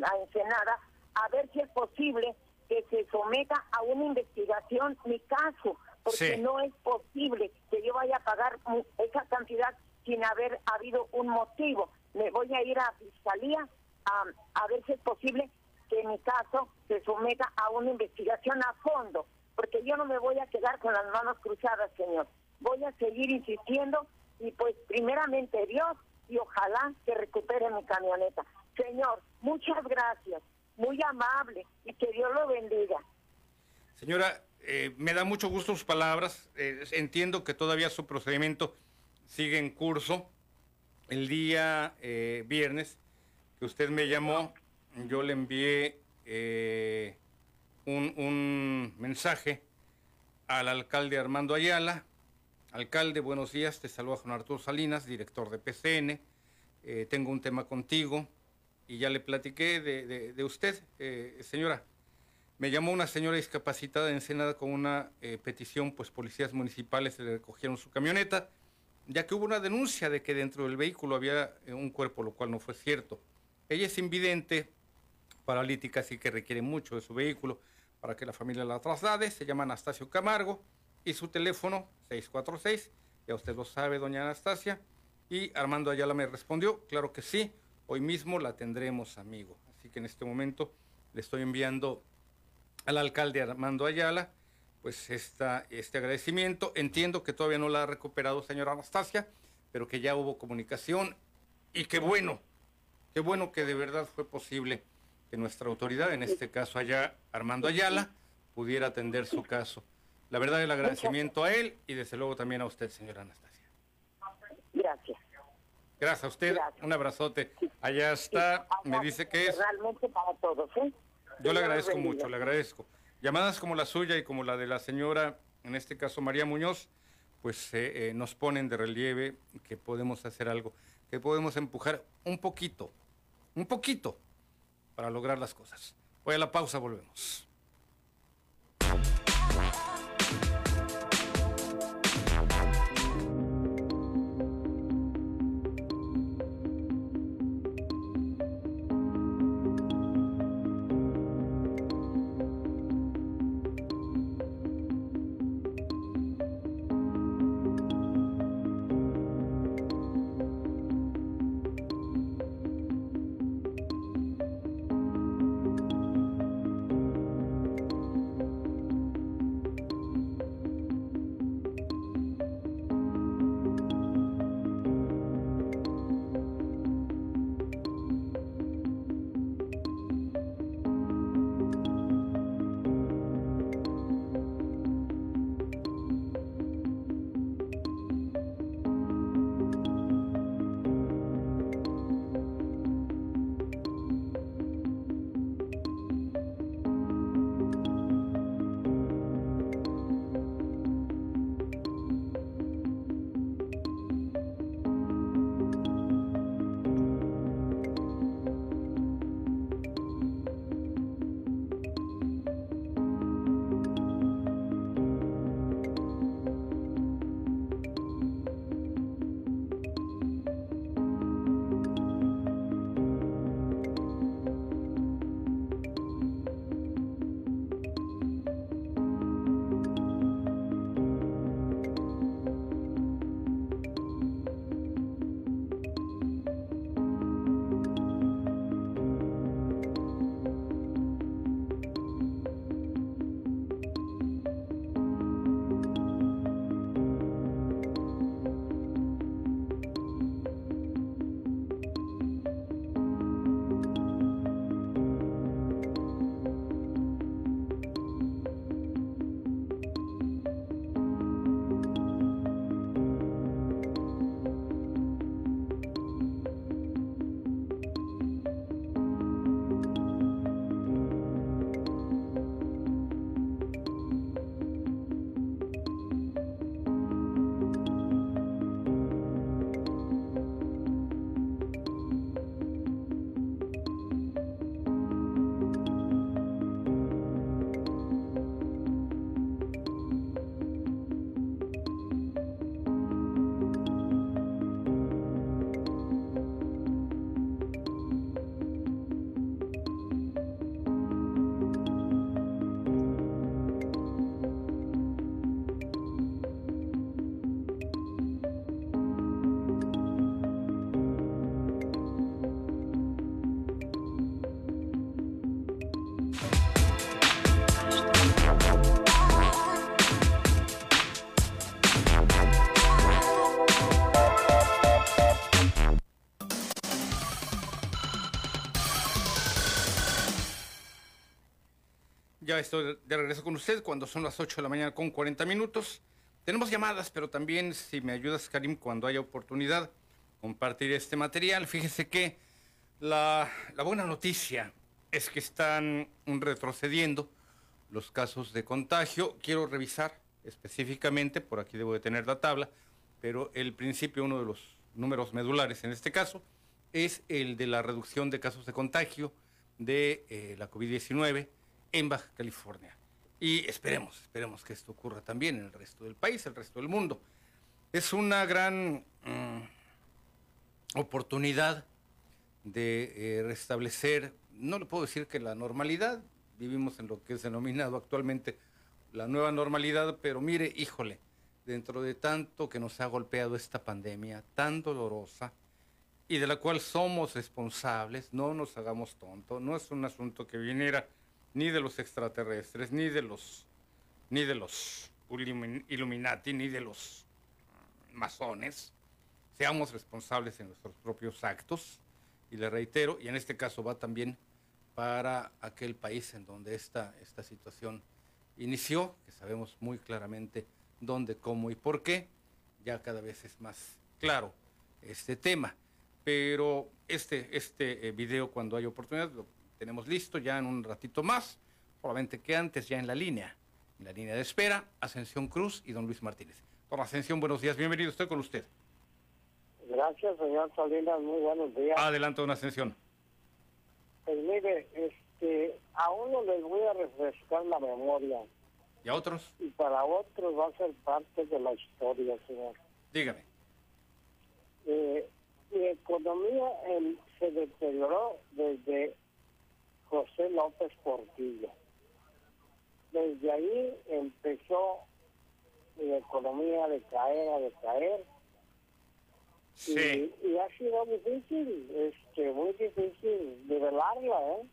K: a Ensenada a ver si es posible que se someta a una investigación mi caso, porque no es posible que yo vaya a pagar esa cantidad sin haber habido un motivo. Me voy a ir a fiscalía a, a ver si es posible que mi caso se someta a una investigación a fondo, porque yo no me voy a quedar con las manos cruzadas, señor. Voy a seguir insistiendo y pues primeramente Dios y ojalá que recupere mi camioneta. Señor, muchas gracias, muy amable y que Dios lo bendiga.
A: Señora, eh, me da mucho gusto sus palabras. Eh, entiendo que todavía su procedimiento sigue en curso. El día eh, viernes que usted me llamó, yo le envié un, un mensaje al alcalde Armando Ayala. Alcalde, buenos días. Te saluda Juan Arturo Salinas, director de PCN. tengo un tema contigo y ya le platiqué de, usted, eh, señora. Me llamó una señora discapacitada en Ensenada con una eh, petición, pues policías municipales le recogieron su camioneta, ya que hubo una denuncia de que dentro del vehículo había eh, un cuerpo, lo cual no fue cierto. Ella es invidente, paralítica, así que requiere mucho de su vehículo para que la familia la traslade. Se llama Anastasio Camargo y su teléfono 646, ya usted lo sabe, doña Anastasia. Y Armando Ayala me respondió, claro que sí, Hoy mismo la tendremos, amigo. Así que en este momento le estoy enviando al alcalde Armando Ayala, pues esta, este agradecimiento. Entiendo que todavía no la ha recuperado señora Anastasia, pero que ya hubo comunicación y qué bueno, qué bueno que de verdad fue posible que nuestra autoridad, en este caso allá Armando Ayala, pudiera atender su caso. La verdad el agradecimiento a él y desde luego también a usted, señora Anastasia.
K: Gracias.
A: A usted, un abrazote. Allá está, me dice que es...
K: Realmente para todos, ¿eh?
A: Yo le agradezco mucho, le agradezco. Llamadas como la suya y como la de la señora, en este caso María Muñoz, pues eh, eh, nos ponen de relieve que podemos hacer algo, que podemos empujar un poquito, un poquito, para lograr las cosas. Voy a la pausa, volvemos. Ya estoy de regreso con usted cuando son las 8 de la mañana con 40 minutos. Tenemos llamadas, pero también si me ayudas, Karim, cuando haya oportunidad, compartir este material. Fíjese que la, la buena noticia es que están retrocediendo los casos de contagio. Quiero revisar específicamente, por aquí debo de tener la tabla, pero el principio, uno de los números medulares en este caso, es el de la reducción de casos de contagio de eh, la COVID-19 en Baja California. Y esperemos, esperemos que esto ocurra también en el resto del país, el resto del mundo. Es una gran mm, oportunidad de eh, restablecer, no le puedo decir que la normalidad, vivimos en lo que es denominado actualmente la nueva normalidad, pero mire, híjole, dentro de tanto que nos ha golpeado esta pandemia tan dolorosa y de la cual somos responsables, no nos hagamos tontos, no es un asunto que viniera ni de los extraterrestres, ni de los ni de los Illuminati, ni de los masones. Seamos responsables en nuestros propios actos y le reitero, y en este caso va también para aquel país en donde esta, esta situación inició, que sabemos muy claramente dónde, cómo y por qué, ya cada vez es más claro este tema. Pero este, este eh, video, cuando hay oportunidad, lo tenemos listo ya en un ratito más, probablemente que antes ya en la línea, en la línea de espera, Ascensión Cruz y don Luis Martínez. Don Ascensión, buenos días, bienvenido, estoy con usted.
L: Gracias, señor Salinas, muy buenos días.
A: Adelante, don Ascensión.
L: Pues mire, este, a uno les voy a refrescar la memoria.
A: ¿Y a otros?
L: Y para otros va a ser parte de la historia, señor.
A: Dígame.
L: Eh, mi economía se deterioró desde José López Portillo. Desde ahí empezó mi economía a decaer, a decaer. Sí. Y, ha sido difícil, este, muy difícil nivelarla, ¿eh?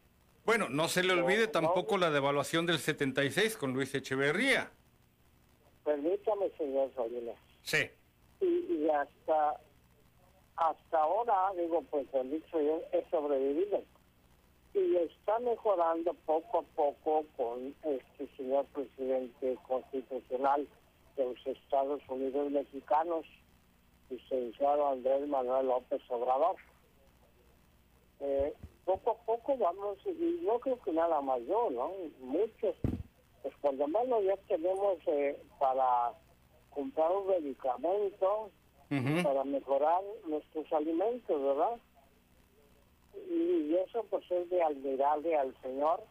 A: Bueno, no se le olvide tampoco la devaluación del 76 con Luis Echeverría.
L: Permítame, señor Salinas.
A: Sí.
L: Y, y, hasta hasta ahora, digo, pues el dicho yo, he sobrevivido. Y está mejorando poco a poco con este señor presidente constitucional de los Estados Unidos mexicanos, licenciado Andrés Manuel López Obrador. Eh, poco a poco vamos, y yo creo que nada más yo, ¿no? Muchos, pues por lo menos ya tenemos eh, para comprar un medicamento para mejorar nuestros alimentos, ¿verdad? Y, eso pues es de admirarle al Señor,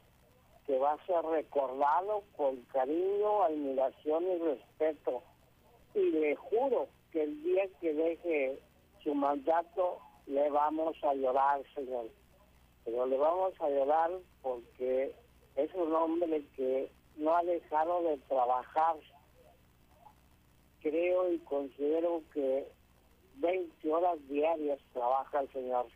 L: que va a ser recordado con cariño, admiración y respeto. Y le juro que el día que deje su mandato, le vamos a llorar, Señor pero le vamos a ayudar porque es un hombre que no ha dejado de trabajar. Creo y considero que 20 horas diarias trabaja el Señor.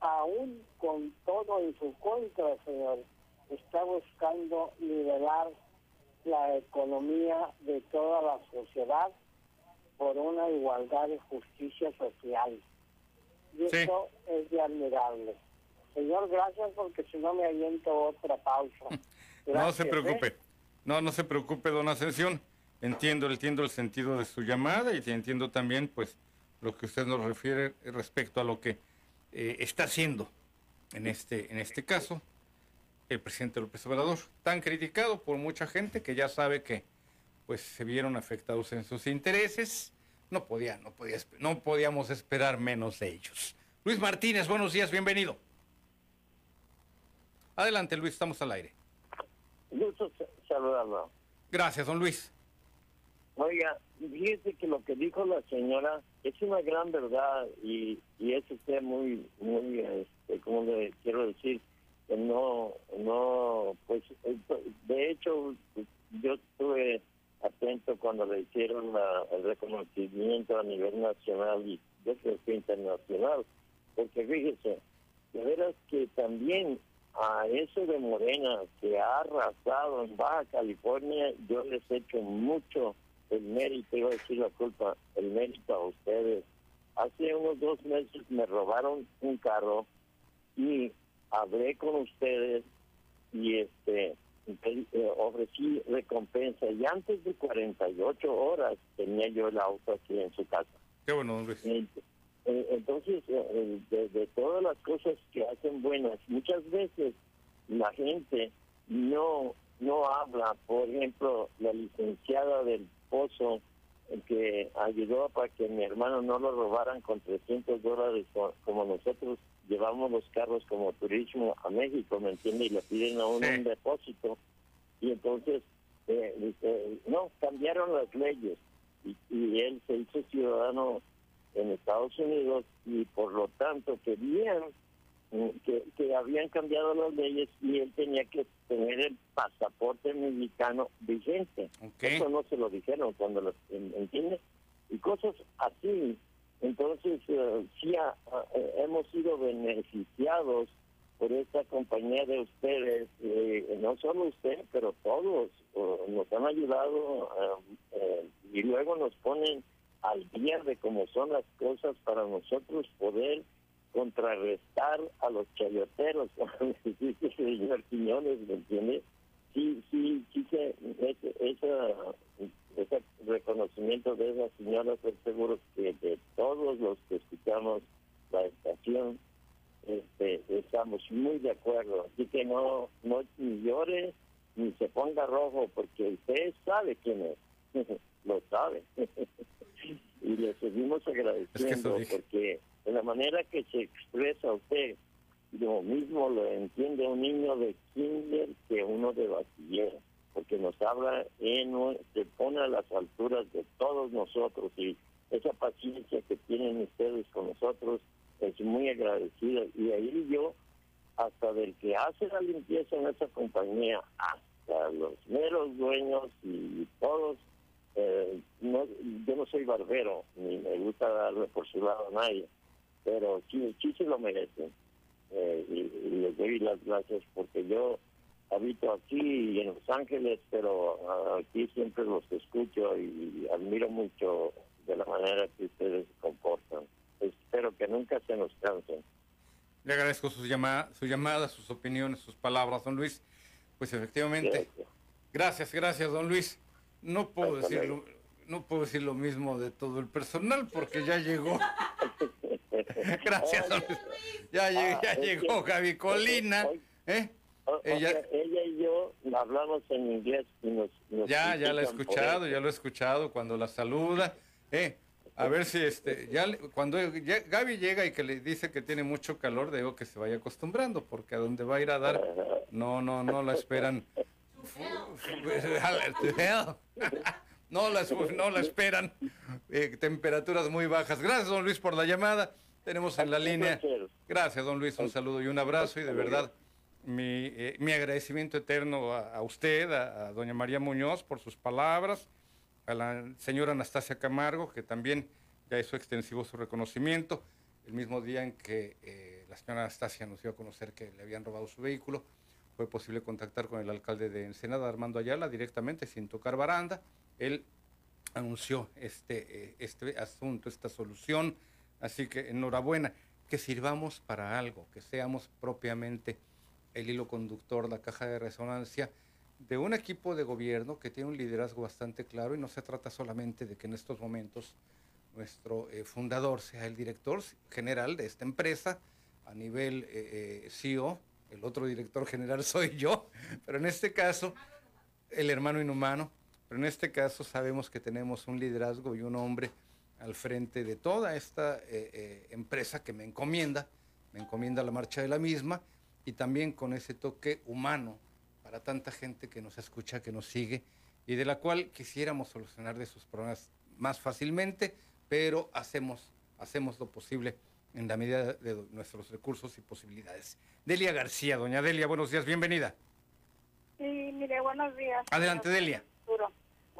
L: Aún con todo en su contra, Señor, está buscando nivelar la economía de toda la sociedad por una igualdad y justicia social. Y eso es de admirable. Señor, gracias porque si no me aviento otra pausa.
A: no se preocupe. ¿eh? No, no se preocupe, don Ascensión. Entiendo, entiendo el sentido de su llamada y entiendo también, pues, lo que usted nos refiere respecto a lo que eh, está haciendo en este, en este caso el presidente López Obrador, tan criticado por mucha gente que ya sabe que, pues, se vieron afectados en sus intereses no podía, no podía, no podíamos esperar menos de ellos. Luis Martínez, buenos días, bienvenido. Adelante, Luis, estamos al aire.
M: Gusto saludarlo.
A: Gracias, don Luis.
M: Oiga, fíjese que lo que dijo la señora es una gran verdad y, y es usted muy, muy, este, como le quiero decir, que no, no, pues, de hecho, yo tuve atento cuando le hicieron el reconocimiento a nivel nacional y yo creo que internacional, porque fíjese, de veras que también a eso de Morena que ha arrasado en Baja California, yo les echo mucho el mérito, iba a decir la culpa, el mérito a ustedes. Hace unos dos meses me robaron un carro y hablé con ustedes y este eh, ofrecí recompensa y antes de 48 horas tenía yo el auto aquí en su casa.
A: Qué bueno, Luis.
M: Entonces, de, de, todas las cosas que hacen buenas, muchas veces la gente no no habla, por ejemplo, la licenciada del Pozo que ayudó para que mi hermano no lo robaran con 300 dólares como nosotros llevamos los carros como turismo a México, ¿me entiende? Y le piden a uno un depósito. Y entonces, eh, no, cambiaron las leyes y, y él se hizo ciudadano en Estados Unidos y por lo tanto querían que, que habían cambiado las leyes y él tenía que tener el pasaporte mexicano vigente. Eso no se lo dijeron cuando lo entiende y cosas así. Entonces uh, sí hemos sido beneficiados por esta compañía de ustedes, eh, no solo usted, pero todos nos han ayudado y luego nos ponen al día de cómo son las cosas para nosotros poder contrarrestar a los chayoteros, el señor Quiñones, ¿me entiende? Sí, sí, sí, ese, ese reconocimiento de esa señora, estoy seguro que de todos los que escuchamos la estación, este, estamos muy de acuerdo. Así que no, no ni llore ni se ponga rojo, porque usted sabe quién es, lo sabe. y le seguimos agradeciendo porque de la manera que se expresa usted, lo mismo lo entiende un niño de kinder que uno de bachiller, porque nos habla, en, se pone a las alturas de todos nosotros y esa paciencia que tienen ustedes con nosotros es muy agradecida. Y ahí yo, hasta del que hace la limpieza en esa compañía, hasta los meros dueños y todos, eh, no, yo no soy barbero, ni me gusta darle por su lado a nadie pero sí, sí se lo merecen. Eh, y, les doy las gracias porque yo habito aquí en Los Ángeles, pero aquí siempre los escucho y admiro mucho de la manera que ustedes se comportan. Espero que nunca se nos cansen.
A: Le agradezco sus llamadas, su llamada, sus opiniones, sus palabras, don Luis. Pues efectivamente, gracias, gracias, don Luis. No puedo decir no puedo decir lo mismo de todo el personal porque ya llegó Gracias, Ya, ya ah, llegó Gaby Colina. ¿eh?
M: ella, ella y yo hablamos en inglés y nos,
A: ya ya la he escuchado ya lo he escuchado cuando la saluda eh a ver si este ya cuando Gaby llega y que le dice que tiene mucho calor digo que se vaya acostumbrando porque a donde va a ir a dar no no no la esperan no la, no la esperan. Eh, temperaturas muy bajas. Gracias don Luis por la llamada. Tenemos en la línea. Gracias, don Luis, un saludo y un abrazo y de verdad mi, eh, mi agradecimiento eterno a, usted, a, doña María Muñoz por sus palabras, a la señora Anastasia Camargo, que también ya hizo extensivo su reconocimiento, el mismo día en que eh, la señora Anastasia nos dio a conocer que le habían robado su vehículo, fue posible contactar con el alcalde de Ensenada, Armando Ayala, directamente, sin tocar baranda. Él anunció este, eh, este asunto, esta solución Así que enhorabuena, que sirvamos para algo, que seamos propiamente el hilo conductor, la caja de resonancia de un equipo de gobierno que tiene un liderazgo bastante claro y no se trata solamente de que en estos momentos nuestro eh, fundador sea el director general de esta empresa a nivel eh, CEO, el otro director general soy yo, pero en este caso el hermano inhumano, pero en este caso sabemos que tenemos un liderazgo y un hombre al frente de toda esta eh, eh, empresa que me encomienda, me encomienda la marcha de la misma y también con ese toque humano para tanta gente que nos escucha, que nos sigue y de la cual quisiéramos solucionar de sus problemas más fácilmente, pero hacemos, hacemos lo posible en la medida de nuestros recursos y posibilidades. Delia García, doña Delia, buenos días, bienvenida.
N: Sí, mire, buenos días.
A: Adelante, Delia.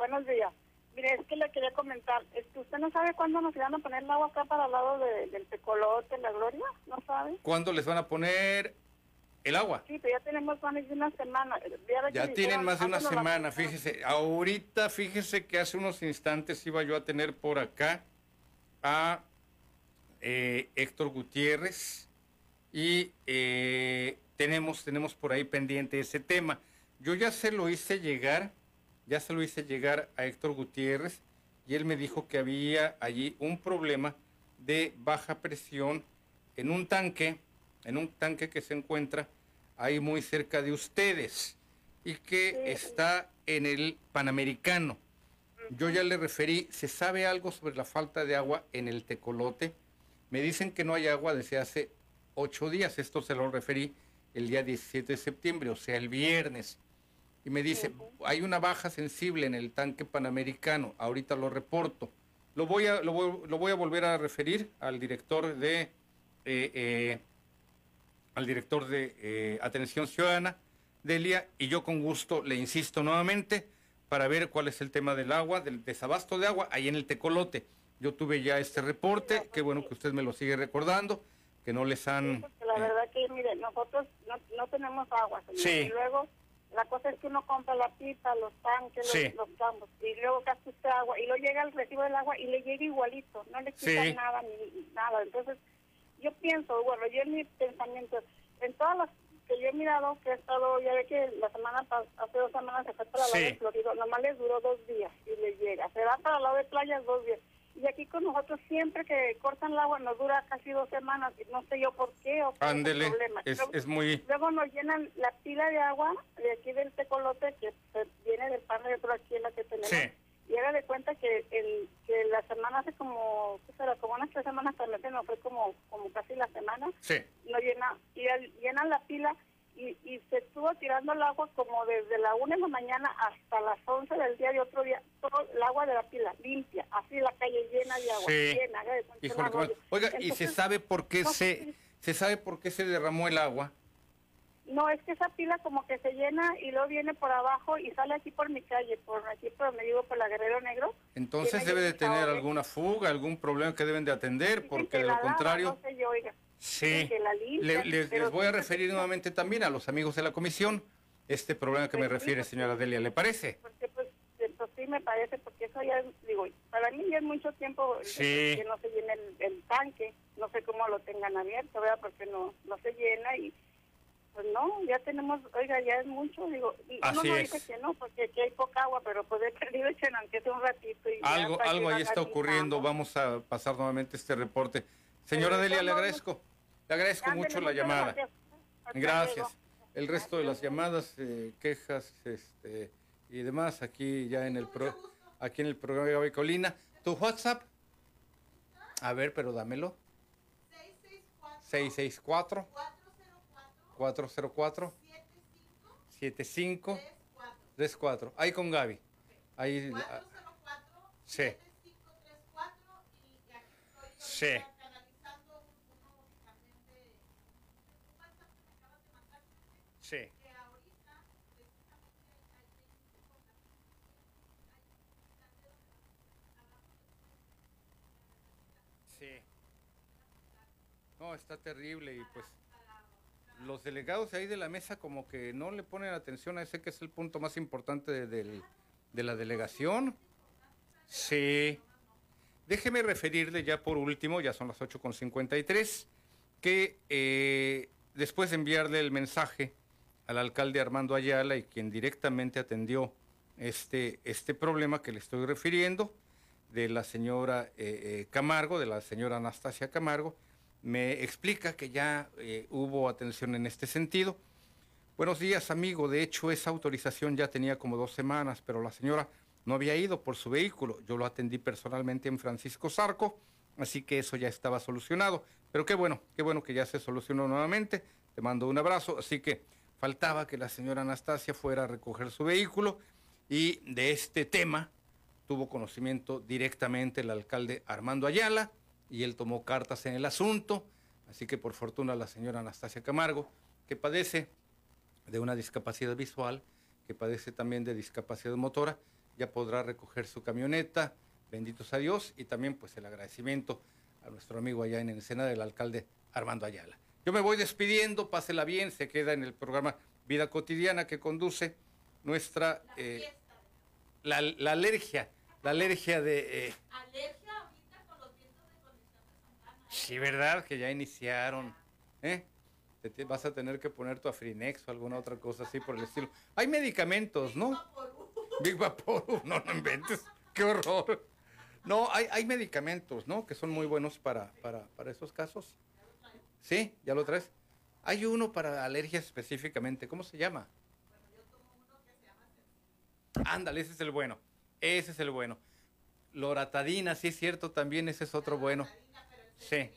N: Buenos días. Mire, es que le quería comentar, este, ¿usted no sabe cuándo nos van a poner el agua acá para el lado del tecolote, la gloria? ¿No sabe?
A: ¿Cuándo les van a poner el agua?
N: Sí, pero ya tenemos más de una semana.
A: Ya, tienen más de una semana, fíjese. Ahorita, fíjese que hace unos instantes iba yo a tener por acá a eh, Héctor Gutiérrez y eh, tenemos, tenemos por ahí pendiente ese tema. Yo ya se lo hice llegar, ya se lo hice llegar a Héctor Gutiérrez y él me dijo que había allí un problema de baja presión en un tanque, en un tanque que se encuentra ahí muy cerca de ustedes y que está en el Panamericano. Yo ya le referí, ¿se sabe algo sobre la falta de agua en el tecolote? Me dicen que no hay agua desde hace ocho días, esto se lo referí el día 17 de septiembre, o sea, el viernes. Y me dice, hay una baja sensible en el tanque panamericano, ahorita lo reporto. Lo voy a, lo voy, a volver a referir al director de, eh, eh, al director de eh, Atención Ciudadana, Delia, y yo con gusto le insisto nuevamente para ver cuál es el tema del agua, del desabasto de agua, ahí en el Tecolote. Yo tuve ya este reporte, qué bueno que usted me lo sigue recordando, que no les han...
N: la verdad que, mire, nosotros no, tenemos agua, Y luego, la cosa es que uno compra la pipa, los tanques, los, campos, y luego gasta usted agua, y luego llega el recibo del agua y le llega igualito, no le quita nada ni nada. Entonces, yo pienso, bueno, yo en mi pensamiento, en todas las que yo he mirado, que he estado, ya ve que la semana, hace dos semanas se fue para lado de Florido, nomás les duró dos días y le llega. Se va para lado de playas dos días. Y aquí con nosotros siempre que cortan el agua nos dura casi dos semanas, no sé yo por qué o
A: qué problema. Es, es, muy...
N: Luego nos llenan la pila de agua de aquí del tecolote que viene del pan de otro aquí en la que tenemos. Y haga de cuenta que, el, que la semana hace como, ¿qué será? Como unas tres semanas también, no fue como, como casi la semana.
A: Sí.
N: Nos llena, y llenan la pila y, y se estuvo tirando el agua como desde la una de la mañana hasta las 11 del día de otro día, todo el agua de la pila limpia, así la calle llena de agua, llena.
A: oiga, ¿y se sabe por qué se, se sabe por qué se derramó el agua?
N: No, es que esa pila como que se llena y luego viene por abajo y sale aquí por mi calle, por aquí por me digo por la Guerrero Negro.
A: Entonces debe de tener alguna fuga, algún problema que deben de atender, porque de lo contrario...
N: no sé yo, oiga.
A: Sí, les voy a referir nuevamente también a los amigos de la comisión este problema que me pues refiere, señora Delia, ¿le parece?
N: Porque pues, pues, sí me parece, porque eso ya, digo, para mí ya es mucho tiempo que no se llene el, tanque, no sé cómo lo tengan abierto, ¿verdad? Porque no, no se llena y pues no, ya tenemos, oiga, ya es mucho, digo, y uno no dice que no, porque aquí hay poca agua, pero pues he perdido aunque sea un ratito. Y
A: algo algo ahí está ocurriendo, vamos a pasar nuevamente este reporte. Señora Delia, le agradezco. Le agradezco mucho la llamada. Gracias. El resto de las llamadas, eh, quejas este, y demás aquí ya en el pro, aquí en el programa de Gaby Colina. ¿Tu WhatsApp? A ver, pero dámelo. 664 404 75 34. Ahí con Gaby. Ahí. 404 sí. Sí. Sí. Sí. No, está terrible y pues los delegados ahí de la mesa como que no le ponen atención a ese que es el punto más importante de, la delegación. Sí. Déjeme referirle ya por último, ya son las 8.53, que eh, después de enviarle el mensaje al alcalde Armando Ayala y quien directamente atendió este, este problema que le estoy refiriendo, de la señora eh, eh, Camargo, de la señora Anastasia Camargo, me explica que ya eh, hubo atención en este sentido. Buenos días, amigo. De hecho, esa autorización ya tenía como dos semanas, pero la señora no había ido por su vehículo. Yo lo atendí personalmente en Francisco Zarco, así que eso ya estaba solucionado. Pero qué bueno, qué bueno que ya se solucionó nuevamente. Te mando un abrazo. Así que Faltaba que la señora Anastasia fuera a recoger su vehículo y de este tema tuvo conocimiento directamente el alcalde Armando Ayala y él tomó cartas en el asunto. Así que por fortuna la señora Anastasia Camargo, que padece de una discapacidad visual, que padece también de discapacidad motora, ya podrá recoger su camioneta. Benditos a Dios y también pues el agradecimiento a nuestro amigo allá en Ensenada, del alcalde Armando Ayala. Yo me voy despidiendo, pásela bien, se queda en el programa Vida Cotidiana que conduce nuestra... Eh, la, alergia, la alergia de... Eh,
O: alergia ahorita con los vientos de conexión de Santana.
A: Sí, ¿verdad? Que ya iniciaron. ¿eh? te, vas a tener que poner tu Afrinex o alguna otra cosa así por el estilo. Hay medicamentos, ¿no? Big Vaporub, no, no inventes, qué horror. No, hay, hay medicamentos, ¿no? Que son muy buenos para, para, para esos casos. ¿Sí? ¿Ya lo traes? Hay uno para alergias específicamente, ¿cómo se llama? Ándale, ese es el bueno. Ese es el bueno. Loratadina, sí es cierto, también ese es otro bueno. Sí.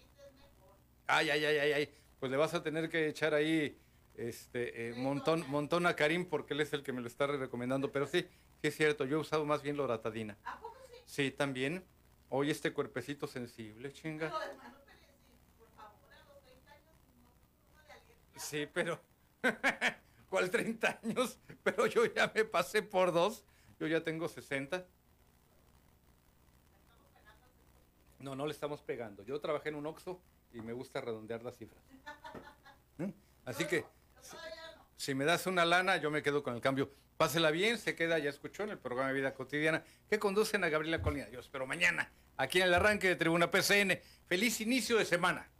A: Ay, ay, ay, ay, ay. Pues le vas a tener que echar ahí este eh, montón, montón a Karim porque él es el que me lo está recomendando. Pero sí, sí es cierto, yo he usado más bien loratadina. ¿A poco sí? Sí, también. Hoy este cuerpecito sensible, chinga. Sí, pero... ¿Cuál 30 años? Pero yo ya me pasé por dos. Yo ya tengo 60. No, no le estamos pegando. Yo trabajé en un Oxxo y me gusta redondear las cifras. ¿Mm? Así que, si, me das una lana, yo me quedo con el cambio. Pásela bien, se queda, ya escuchó en el programa de Vida Cotidiana, que conducen a Gabriela Colina. Yo espero mañana, aquí en el arranque de Tribuna PCN. Feliz inicio de semana.